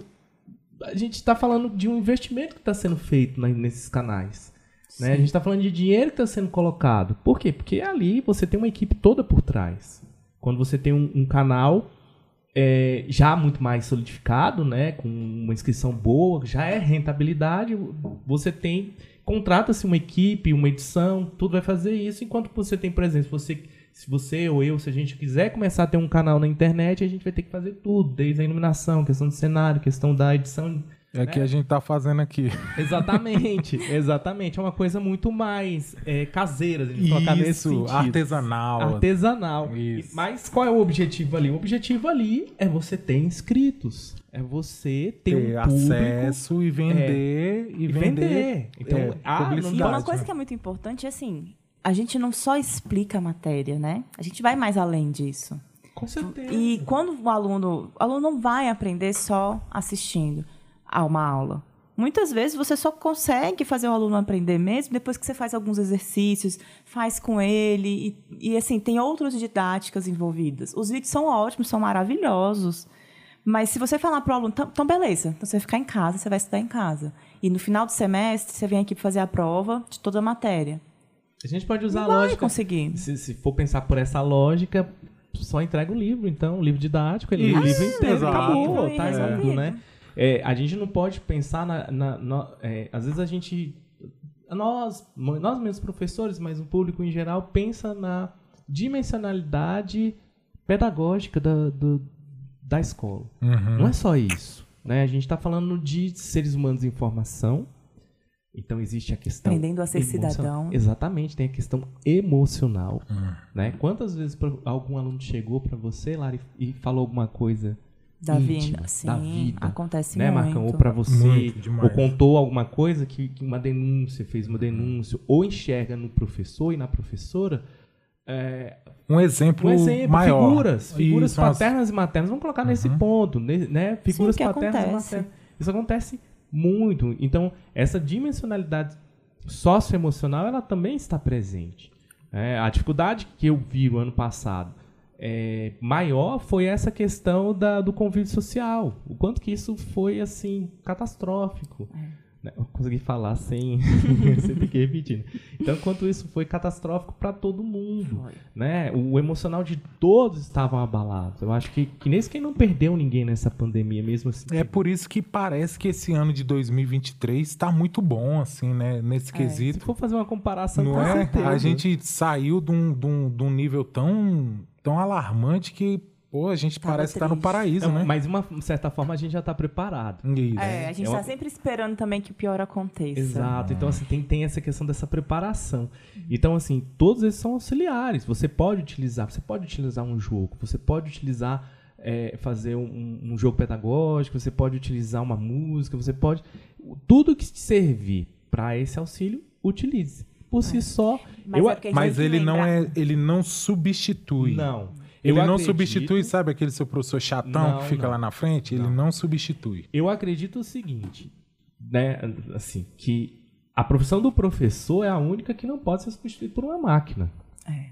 a gente está falando de um investimento que está sendo feito nesses canais. Né? A gente está falando de dinheiro que está sendo colocado. Por quê? Porque ali você tem uma equipe toda por trás. Quando você tem um, um canal é, já muito mais solidificado, né, com uma inscrição boa, já é rentabilidade, você tem contrata-se uma equipe, uma edição, tudo vai fazer isso. Enquanto você tem, se você, se você ou eu, se a gente quiser começar a ter um canal na internet, a gente vai ter que fazer tudo, desde a iluminação, questão do cenário, questão da edição É que a gente tá fazendo aqui. Exatamente, exatamente. É uma coisa muito mais é, caseira, se a gente colocar nesse Isso, sentido. artesanal. Artesanal. Isso. Mas qual é o objetivo ali? O objetivo ali é você ter inscritos. É você ter, ter um público acesso e vender e e vender. vender. Então, é, ah, não E uma coisa né? que é muito importante é assim, a gente não só explica a matéria, né? A gente vai mais além disso. Com certeza. E quando o aluno, o aluno não vai aprender só assistindo a uma aula. Muitas vezes você só consegue fazer o aluno aprender mesmo depois que você faz alguns exercícios, faz com ele e, e assim tem outras didáticas envolvidas. Os vídeos são ótimos, são maravilhosos. Mas se você falar para o aluno, então então beleza, então você vai ficar em casa, você vai estudar em casa. E no final do semestre você vem aqui para fazer a prova de toda a matéria. A gente pode usar Não a lógica. conseguir. Se, se for pensar por essa lógica, só entrega o livro, então, o livro didático, ele o livro inteiro, acabou, tá resolvido. resolvido, né? É, a gente não pode pensar na. na- na- é, às vezes a gente. Nós, nós mesmos professores, mas o público em geral, pensa na dimensionalidade pedagógica da, do- da escola. Uhum. Não é só isso. Né? A gente está falando de seres humanos em formação. Então existe a questão. Aprendendo a ser emocional. cidadão. Exatamente, tem a questão emocional. Hum. Né? Quantas vezes algum aluno chegou para você, Lara, e, e falou alguma coisa da íntima, vida, sim, da vida. acontece né, muito. Marcão? Ou pra você, ou contou alguma coisa que, que uma denúncia, fez uma denúncia, ou enxerga no professor e na professora é, Um exemplo, um exemplo, maior. figuras, figuras Isso, umas- paternas e maternas, vamos colocar nesse ponto, né? Figuras que paternas e acontece. maternas. Isso acontece muito. Então, essa dimensionalidade socioemocional, ela também está presente. É, a dificuldade que eu vi o ano passado é, maior foi essa questão da, do convívio social. O quanto que isso foi, assim, catastrófico. Né? Eu consegui falar sem, sem ter que repetir. né? Então, quanto isso foi catastrófico para todo mundo. Né? O emocional de todos estavam abalados. Eu acho que, que nem quem não perdeu ninguém nessa pandemia, mesmo assim. É por isso que parece que esse ano de 2023 está muito bom, assim, né? Nesse Se quesito. for fazer uma comparação, Não com é? certeza. A gente saiu de um, de um- de um nível tão, tão alarmante que, pô, a gente Tava parece estar no triste. paraíso, Não, né? Mas, de uma certa forma, a gente já está preparado. Isso. É, a gente É tá uma- sempre esperando também que o pior aconteça. Exato. Então, assim, tem, tem essa questão dessa preparação. Então, assim, todos esses são auxiliares. Você pode utilizar, você pode utilizar um jogo, você pode utilizar, é, fazer um, um jogo pedagógico, você pode utilizar uma música, você pode. Tudo que te servir para esse auxílio, utilize. Por si só. Mas eu, é Mas ele não é, ele não substitui. Não. Ele Eu não acredito- substitui, sabe aquele seu professor chatão Não, que fica não. lá na frente? Ele não substitui. Eu acredito o seguinte, né, assim, que a profissão do professor é a única que não pode ser substituída por uma máquina. É.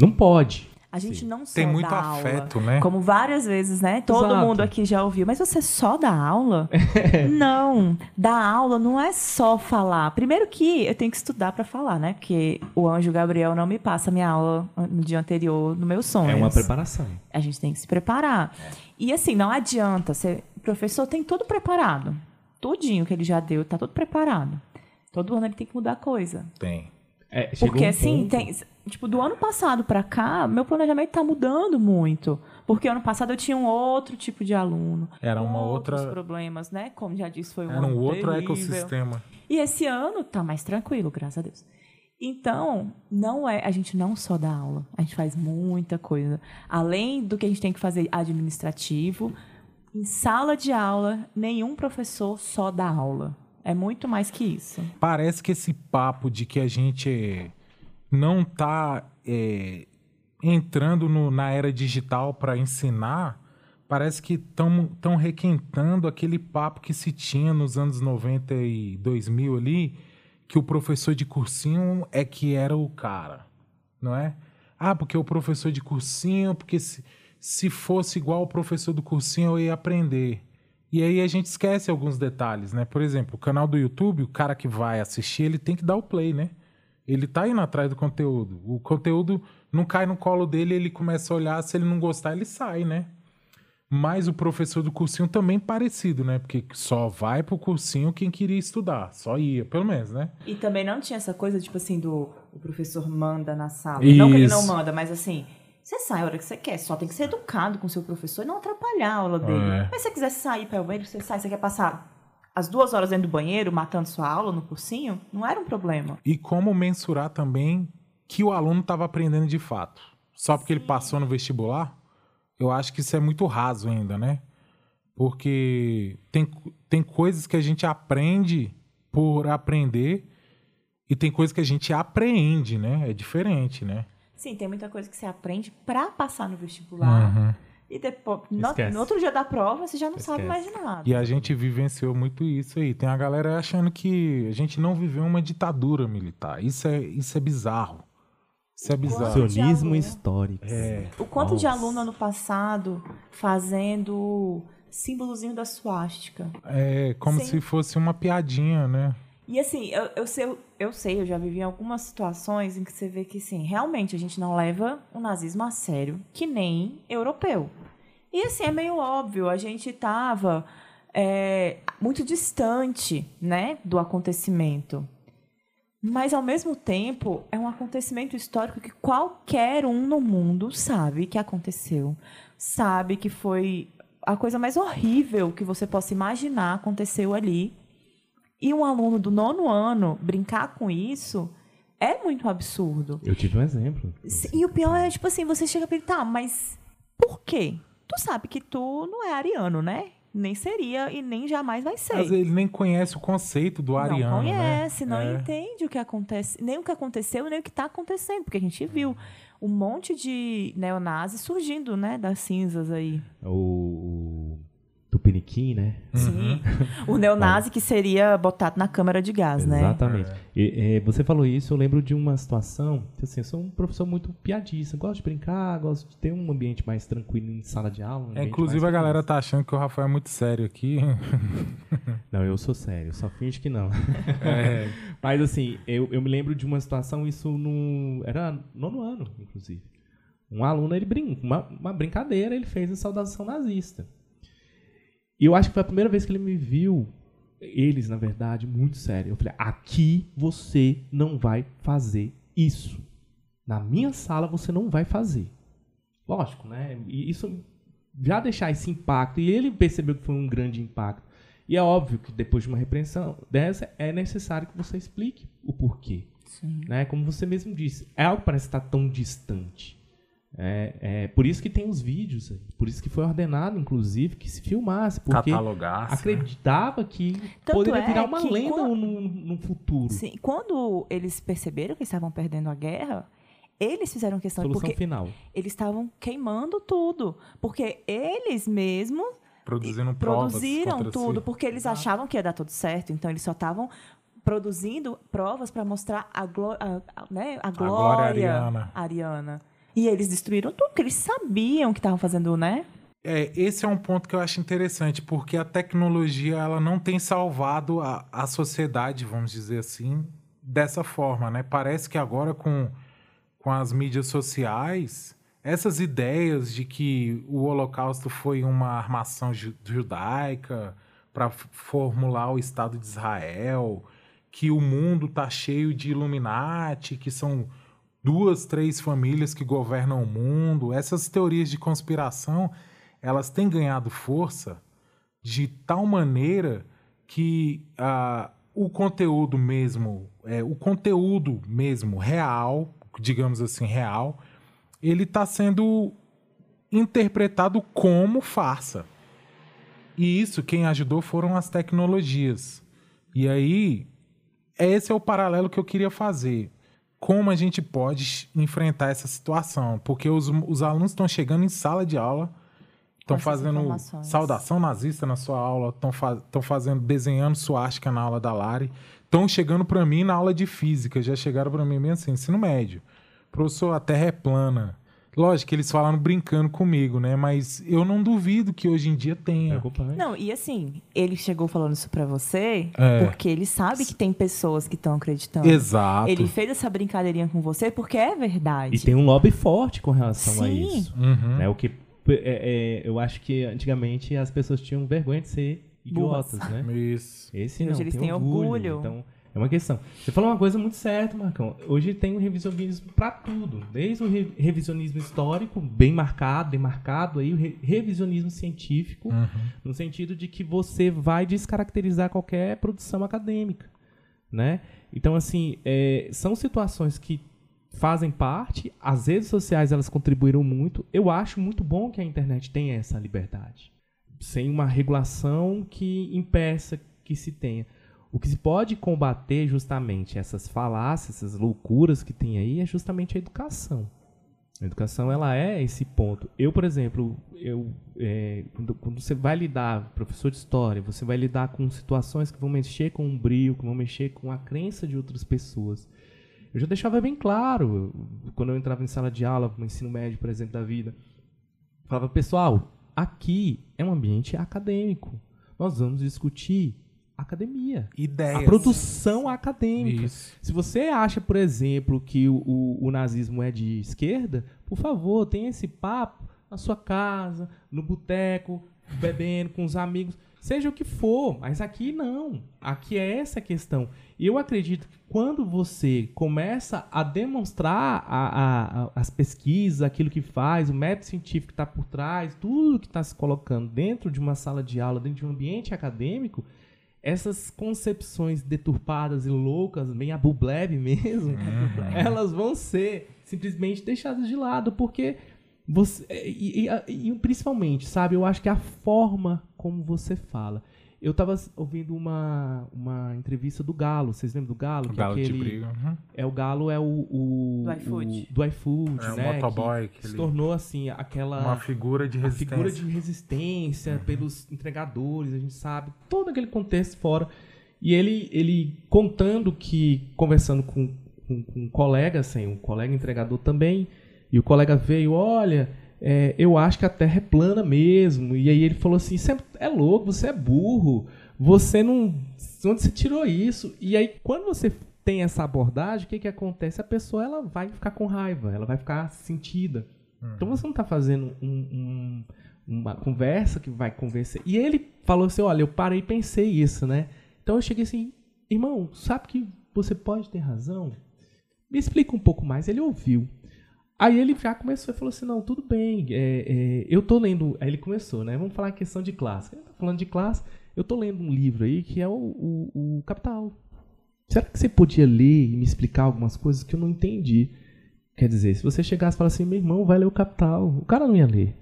Não pode. A gente não só Tem muito dá afeto, aula, né? Como várias vezes, né? Todo Exato. mundo aqui já ouviu. Mas você só dá aula? não. Dar aula não é só falar. Primeiro que eu tenho que estudar para falar, né? Porque o anjo Gabriel não me passa minha aula no dia anterior no meu sonho. É uma preparação. A gente tem que se preparar. E assim, não adianta. Você, o professor tem tudo preparado. Tudinho que ele já deu, tá tudo preparado. Todo ano ele tem que mudar coisa. Tem. É, Porque um assim, ponto- tem, tipo, do ano passado pra cá, meu planejamento tá mudando muito. Porque ano passado eu tinha um outro tipo de aluno. Era uma outros outra- problemas, né? Como já disse, foi um Era um outro terrível. ecossistema. E esse ano tá mais tranquilo, graças a Deus. Então, não é, a gente não só dá aula, a gente faz muita coisa. Além do que a gente tem que fazer administrativo, em sala de aula, nenhum professor só dá aula. É muito mais que isso. Parece que esse papo de que a gente não tá é, entrando no- na era digital para ensinar, parece que estão requentando aquele papo que se tinha nos anos 90 e 2000 ali, que o professor de cursinho é que era o cara, não é? Ah, porque o professor de cursinho, porque se, se fosse igual o professor do cursinho eu ia aprender. E aí a gente esquece alguns detalhes, né? Por exemplo, o canal do YouTube, o cara que vai assistir, ele tem que dar o play, né? Ele tá indo atrás do conteúdo. O conteúdo não cai no colo dele, ele começa a olhar, se ele não gostar, ele sai, né? Mas o professor do cursinho também parecido, né? Porque só vai pro cursinho quem queria estudar. Só ia, pelo menos, né? E também não tinha essa coisa, tipo assim, do o professor manda na sala. Não que ele não Isso. manda, mas assim, você sai a hora que você quer, só tem que ser educado com o seu professor e não atrapalhar a aula dele. É. Mas se você quiser sair para o banheiro, você sai, você quer passar as duas horas dentro do banheiro, matando sua aula no cursinho, não era um problema. E como mensurar também que o aluno estava aprendendo de fato. Só porque ele passou no vestibular? Eu acho que isso é muito raso ainda, né? Porque tem, tem coisas que a gente aprende por aprender e tem coisas que a gente apreende, né? É diferente, né? Sim, tem muita coisa que você aprende para passar no vestibular. Uhum. E depois, no, no outro dia da prova, você já não sabe Esquece. mais de nada. E a gente vivenciou muito isso aí. Tem a galera achando que a gente não viveu uma ditadura militar. Isso é, isso é bizarro. Isso é bizarro. Sionismo histórico. É. O quanto de Nossa. aluno ano passado fazendo símbolozinho da suástica. É como Sim. se fosse uma piadinha, né? E assim, eu, eu, sei, eu sei, eu já vivi algumas situações em que você vê que, sim, realmente a gente não leva o nazismo a sério, que nem europeu. E assim, é meio óbvio, a gente estava muito distante né, do acontecimento. Mas, ao mesmo tempo, é um acontecimento histórico que qualquer um no mundo sabe que aconteceu. Sabe que foi a coisa mais horrível que você possa imaginar aconteceu ali. E um aluno do nono ano brincar com isso é muito absurdo. Eu tive um exemplo. E o pior é, tipo assim, você chega pra ele, tá, mas por quê? Tu sabe que tu não é ariano, né? Nem seria e nem jamais vai ser. Mas ele nem conhece o conceito do ariano, não né? conhece, não É. entende o que acontece, nem o que aconteceu, nem o que está acontecendo, porque a gente viu um monte de neonazis surgindo, né, das cinzas aí. O Tupiniquim, né? Sim. O neonazi que seria botado na câmara de gás, né? Exatamente. E, é, você falou isso, eu lembro de uma situação, que, assim, eu sou um professor muito piadista, gosto de brincar, gosto de ter um ambiente mais tranquilo em sala de aula. um É, inclusive a galera tá achando que o Rafael é muito sério aqui. Não, eu sou sério, só finge que não. É, Mas assim, eu, eu me lembro de uma situação, isso no. Era nono ano, inclusive. Um aluno, ele brinca, uma, uma brincadeira, ele fez a saudação nazista. E eu acho que foi a primeira vez que ele me viu, eles, na verdade, muito sério. Eu falei, aqui você não vai fazer isso. Na minha sala você não vai fazer. Lógico, né? E isso já deixar esse impacto. E ele percebeu que foi um grande impacto. E é óbvio que depois de uma repreensão dessa, é necessário que você explique o porquê. Sim. Né? Como você mesmo disse, é algo que parece estar tão distante. É, é por isso que tem os vídeos, por isso que foi ordenado, inclusive, que se filmasse, porque catalogar. acreditava que Tanto poderia é virar uma lenda quando- no, no futuro. Sim, quando eles perceberam que estavam perdendo a guerra, eles fizeram questão de Solução porque final. eles estavam queimando tudo, porque eles mesmos Produzindo produziram tudo, si. porque eles achavam que ia dar tudo certo, então eles só estavam produzindo provas para mostrar a, a, a- né, a glória, glória ariana. ariana. E eles destruíram tudo, porque eles sabiam que estavam fazendo, né? É, esse é um ponto que eu acho interessante, porque a tecnologia ela não tem salvado a, a sociedade, vamos dizer assim, dessa forma, né? Parece que agora com, com as mídias sociais, essas ideias de que o Holocausto foi uma armação ju- judaica para formular o Estado de Israel, que o mundo tá cheio de Illuminati, que são duas, três famílias que governam o mundo. Essas teorias de conspiração, elas têm ganhado força de tal maneira que ah, o conteúdo mesmo, é, o conteúdo mesmo real, digamos assim, real, ele está sendo interpretado como farsa. E isso quem ajudou foram as tecnologias. E aí, esse é o paralelo que eu queria fazer. Como a gente pode enfrentar essa situação? Porque os, os alunos estão chegando em sala de aula, estão fazendo saudação nazista na sua aula, estão fa fazendo, desenhando suástica na aula da Lari, estão chegando para mim na aula de física, já chegaram para mim bem assim, ensino médio. Professor, a Terra é plana. Lógico que eles falaram brincando comigo, né? Mas eu não duvido que hoje em dia tenha. Preocupante. Não, e assim, ele chegou falando isso pra você É. porque ele sabe que tem pessoas que estão acreditando. Exato. Ele fez essa brincadeirinha com você porque é verdade. E tem um lobby forte com relação a Sim. isso. Uhum. Né? O que é, é, eu acho que antigamente as pessoas tinham vergonha de ser Burras. idiotas, né? Isso. Esse não, hoje eles tem têm orgulho. Então, é uma questão. Você falou uma coisa muito certa, Marcão. Hoje tem um revisionismo para tudo. Desde o re- revisionismo histórico, bem marcado, demarcado, aí o re- revisionismo científico, Uhum. no sentido de que você vai descaracterizar qualquer produção acadêmica, né? Então, assim, é, são situações que fazem parte, as redes sociais elas contribuíram muito. Eu acho muito bom que a internet tenha essa liberdade, sem uma regulação que impeça que se tenha. O que se pode combater justamente essas falácias, essas loucuras que tem aí, é justamente a educação. A educação ela é esse ponto. Eu, por exemplo, eu é, quando, quando você vai lidar, professor de história, você vai lidar com situações que vão mexer com o brilho, que vão mexer com a crença de outras pessoas. Eu já deixava bem claro, quando eu entrava em sala de aula, no ensino médio, por exemplo, da vida, falava, pessoal, aqui é um ambiente acadêmico. Nós vamos discutir academia. Ideias. A produção acadêmica. Isso. Se você acha, por exemplo, que o, o- o nazismo é de esquerda, por favor, tenha esse papo na sua casa, no boteco, bebendo com os amigos, seja o que for, mas aqui não. Aqui é essa a questão. E eu acredito que quando você começa a demonstrar a- a- a- as pesquisas, aquilo que faz, o método científico que está por trás, tudo que está se colocando dentro de uma sala de aula, dentro de um ambiente acadêmico, essas concepções deturpadas e loucas, bem abubleb mesmo, elas vão ser simplesmente deixadas de lado, porque Você, e, e, e, principalmente, sabe, eu acho que a forma como você fala. Eu estava ouvindo uma, uma entrevista do Galo, vocês lembram do Galo? O que Galo é aquele, de briga. Uhum. É o Galo é o, o do iFood, o, do iFood é, né? O motoboy, que se tornou assim aquela uma figura de resistência. figura de resistência uhum. pelos entregadores, a gente sabe todo aquele contexto fora. E ele ele contando que conversando com, com, com um colega, assim, um colega entregador também, e o colega veio, olha, é, eu acho que a Terra é plana mesmo. E aí ele falou assim, você é louco, você é burro você não. Onde você tirou isso? E aí, quando você tem essa abordagem, o que, que acontece? A pessoa ela vai ficar com raiva, ela vai ficar sentida. Uhum. Então você não está fazendo um, um, uma conversa que vai convencer. E ele falou assim: olha, eu parei e pensei isso, né? Então eu cheguei assim, irmão, sabe que você pode ter razão? Me explica um pouco mais. Ele ouviu. Aí ele já começou e falou assim: não, tudo bem, é, é, eu tô lendo. Aí ele começou, né? Vamos falar a questão de classe. Ele tá falando de classe. Eu tô lendo um livro aí que é o, o, o Capital. Será que você podia ler e me explicar algumas coisas que eu não entendi? Quer dizer, se você chegasse e falasse assim, meu irmão, vai ler o Capital, o cara não ia ler.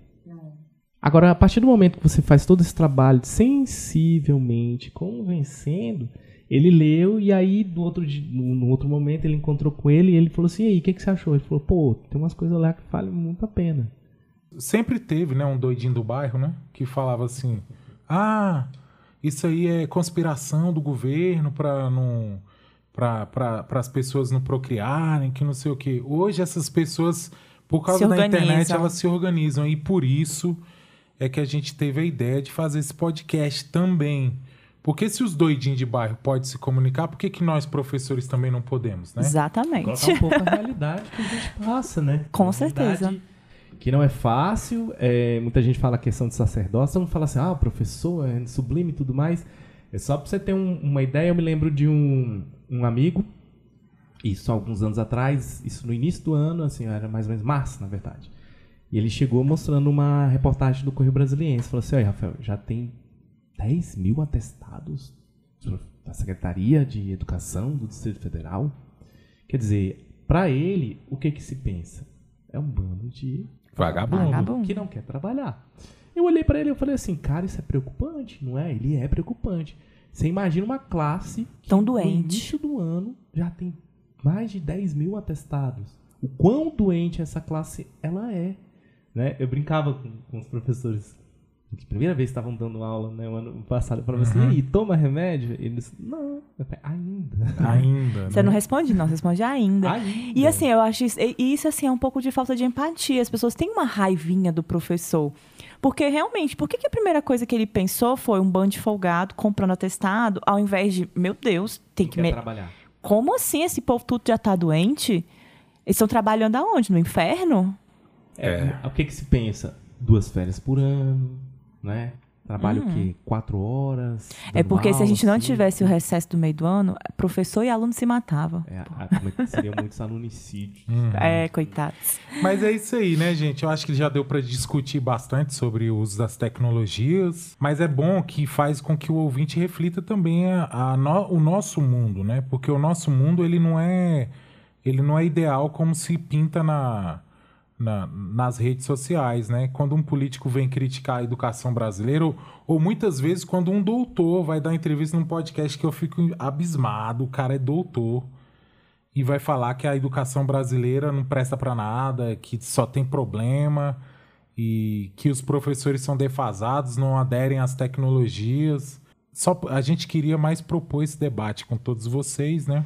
Agora, a partir do momento que você faz todo esse trabalho sensivelmente, convencendo, ele leu e aí no outro, no, outro momento ele encontrou com ele e ele falou assim, e aí, o que, que você achou? Ele falou, pô, tem umas coisas lá que valem muito a pena. Sempre teve, né, um doidinho do bairro, né, que falava assim, ah, isso aí é conspiração do governo para não para as pessoas não procriarem, que não sei o quê. Hoje essas pessoas, por causa da internet, elas se organizam e por isso é que a gente teve a ideia de fazer esse podcast também. Porque se os doidinhos de bairro podem se comunicar, por que, que nós, professores, também não podemos, né? Exatamente. Colocar um pouco a realidade que a gente passa, né? Com certeza que não é fácil. É, muita gente fala a questão de sacerdócio, não fala assim, ah, professor, é sublime e tudo mais. É só para você ter um, uma ideia, eu me lembro de um, um amigo, isso há alguns anos atrás, isso no início do ano, assim, era mais ou menos março, na verdade. E ele chegou mostrando uma reportagem do Correio Brasiliense. Falou assim, olha, Rafael, já tem 10 mil atestados da Secretaria de Educação do Distrito Federal. Quer dizer, para ele, o que que se pensa? É um bando de Vagabundo, Vagabundo. que não quer trabalhar. Eu olhei para ele e falei assim, cara, isso é preocupante, não é? Ele é preocupante. Você imagina uma classe tão doente. No início do ano já tem mais de 10 mil atestados. O quão doente essa classe ela é. Né? Eu brincava com, com os professores primeira vez estavam dando aula, né, o ano passado, eu falava assim, uhum. e toma remédio? Eles, não, ainda. Ainda. Você né? não responde, não, você responde ainda. ainda. E assim, eu acho isso, isso assim, é um pouco de falta de empatia. As pessoas têm uma raivinha do professor. Porque realmente, por que, que a primeira coisa que ele pensou foi um bando de folgado comprando atestado, ao invés de, meu Deus, tem que. Me... trabalhar. Como assim esse povo tudo já está doente? Eles estão trabalhando aonde? No inferno? É. é. O que, que se pensa? Duas férias por ano, né? Trabalho hum. o quê? Quatro horas? É porque aula, se a gente não assim? tivesse o recesso do meio do ano, professor e aluno se matavam. É, a, seria muitos alunicídios. Uhum. É, coitados. Mas é isso aí, né, gente? Eu acho que já deu para discutir bastante sobre o uso das tecnologias, mas é bom que faz com que o ouvinte reflita também a, a no, o nosso mundo, né? Porque o nosso mundo, ele não é ele não é ideal como se pinta na na, nas redes sociais, né? Quando um político vem criticar a educação brasileira, ou, ou, muitas vezes quando um doutor vai dar entrevista num podcast que eu fico abismado, o cara é doutor e vai falar que a educação brasileira não presta para nada, que só tem problema e que os professores são defasados, não aderem às tecnologias. Só a gente queria mais propor esse debate com todos vocês, né?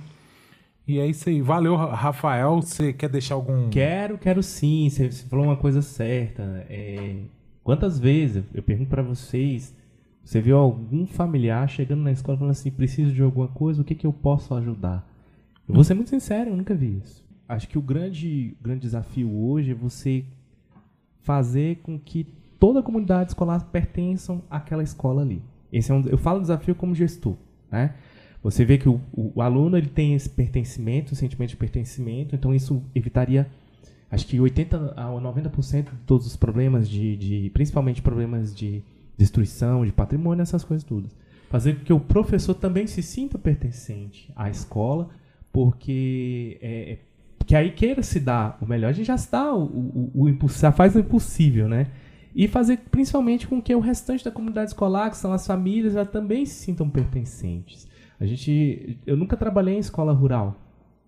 E é isso aí. Valeu, Rafael. Você quer deixar algum. Quero, quero sim. Você, falou uma coisa certa. É... Quantas vezes, eu pergunto para vocês, você viu algum familiar chegando na escola falando assim: preciso de alguma coisa, o que, que eu posso ajudar? Eu vou ser muito sincero, eu nunca vi isso. Acho que o grande, grande desafio hoje é você fazer com que toda a comunidade escolar pertençam àquela escola ali. Esse é um, eu falo desafio como gestor, né? Você vê que o, o, aluno ele tem esse pertencimento, sentimento de pertencimento, então isso evitaria, acho que 80 a 90% de todos os problemas, de, de, principalmente problemas de destruição, de patrimônio, essas coisas todas. Fazer com que o professor também se sinta pertencente à escola, porque é, é que aí queira se dar o melhor, a gente já dá o, o, o, o já faz o impossível, né? E fazer principalmente com que o restante da comunidade escolar, que são as famílias, já também se sintam pertencentes. A gente, eu nunca trabalhei em escola rural,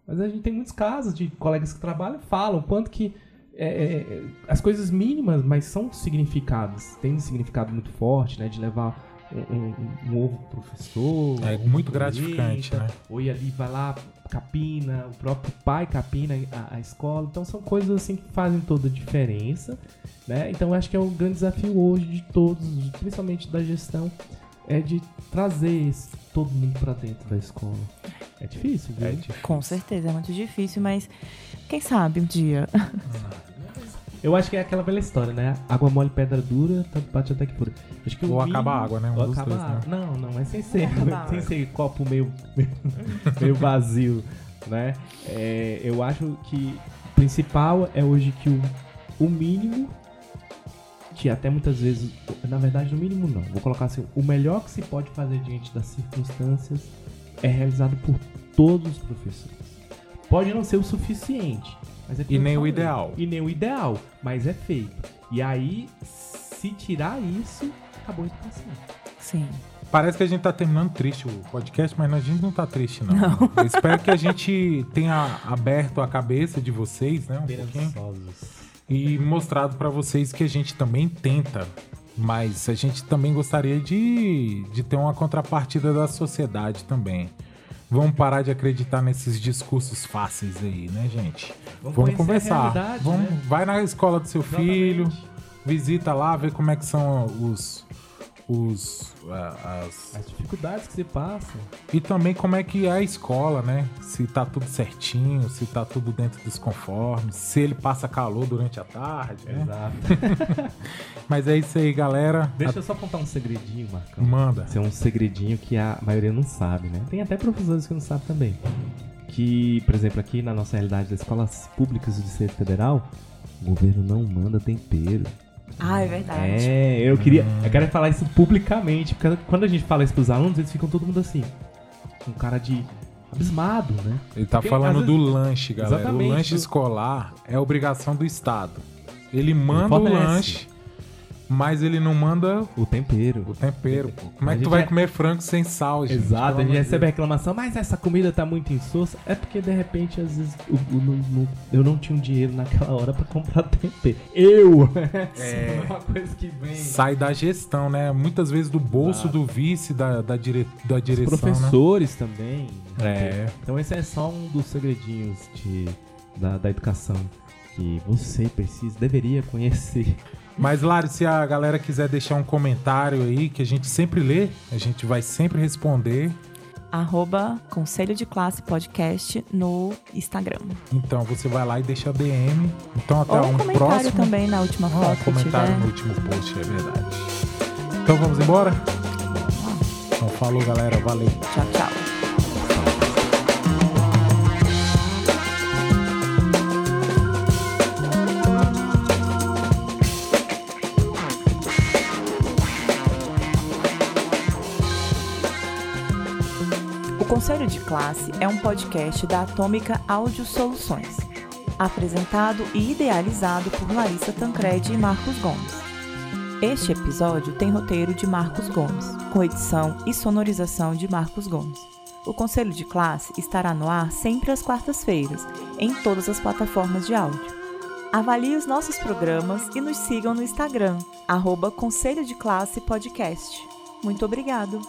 mas a gente tem muitos casos de colegas que trabalham e falam quanto que é, é, as coisas mínimas, mas são significados, tem um significado muito forte, né? De levar um, um, um ovo pro professor. É muito gratificante, né? Ou ir ali, vai lá, capina, o próprio pai capina a, a, escola. Então são coisas assim que fazem toda a diferença, né? Então acho que é o grande desafio hoje de todos, principalmente da gestão, é de trazer esse, todo mundo para dentro da escola. É difícil, viu? É difícil. Com certeza, é muito difícil, mas quem sabe um dia. Eu acho que é aquela velha história, né? Água mole, pedra dura, tanto bate até que fura. Acho que Ou acaba a água, né? Um Ou acaba dois, né? Não, não, mas sem ser, sem ser copo meio, meio vazio, né? É, eu acho que o principal é hoje que o, o mínimo, que até muitas vezes, na verdade, no mínimo não, vou colocar assim, o melhor que se pode fazer diante das circunstâncias é realizado por todos os professores. Pode não ser o suficiente, mas é e nem o ideal. E nem o ideal, mas é feito. E aí, se tirar isso, acabou a educação. Sim. Parece que a gente tá terminando triste o podcast, mas a gente não tá triste, não. não. Eu espero que a gente tenha aberto a cabeça de vocês, né? Um pouquinho, e mostrado para vocês que a gente também tenta, mas a gente também gostaria de, de ter uma contrapartida da sociedade também. Vamos parar de acreditar nesses discursos fáceis aí, né, gente? Vamos, Vamos conversar. Vamos, né? Vai na escola do seu Exatamente. filho, visita lá, vê como é que são os os as... as dificuldades que se passam. E também como é que é a escola, né? Se tá tudo certinho, se tá tudo dentro dos conformes, se ele passa calor durante a tarde, né? Exato. Mas é isso aí, galera. Deixa a... eu só contar um segredinho, Marcão. Manda. Isso é um segredinho que a maioria não sabe, né? Tem até professores que não sabem também. Que, por exemplo, aqui na nossa realidade das escolas públicas do Distrito Federal, o governo não manda tempero. Ah, é verdade. É, eu queria. Eu quero falar isso publicamente, porque quando a gente fala isso pros alunos, eles ficam todo mundo assim. Com cara de abismado, né? Ele tá porque, falando vezes... do lanche, galera. Exatamente, o lanche do... escolar é obrigação do Estado. Ele manda o lanche mas ele não manda o tempero. O tempero, pô. Como é que tu vai é... comer frango sem sal, gente? Exato, a gente recebe a reclamação, mas essa comida tá muito insossa. É porque de repente, às vezes, eu, eu, eu não tinha um dinheiro naquela hora para comprar tempero. Eu! É, é uma coisa que vem. Sai da gestão, né? Muitas vezes do bolso do vice, da, da, dire... da direção. Os professores né? também. É. Então, esse é só um dos segredinhos de, da, da educação que você precisa, deveria conhecer. Mas, Lari, se a galera quiser deixar um comentário aí, que a gente sempre lê, a gente vai sempre responder. Arroba Conselho de Classe Podcast no Instagram. Então, você vai lá e deixa a DM. Então, até Ou um, comentário próximo... também na última foto. Ah, um comentário no último post, é verdade. Então, vamos embora? Então, falou, galera. Valeu. Tchau, tchau. Conselho de Classe é um podcast da Atômica Áudio Soluções, apresentado e idealizado por Larissa Tancredi e Marcos Gomes. Este episódio tem roteiro de Marcos Gomes, com edição e sonorização de Marcos Gomes. O Conselho de Classe estará no ar sempre às quartas-feiras, em todas as plataformas de áudio. Avalie os nossos programas e nos sigam no Instagram, arroba Conselho de Classe Podcast. Muito obrigado!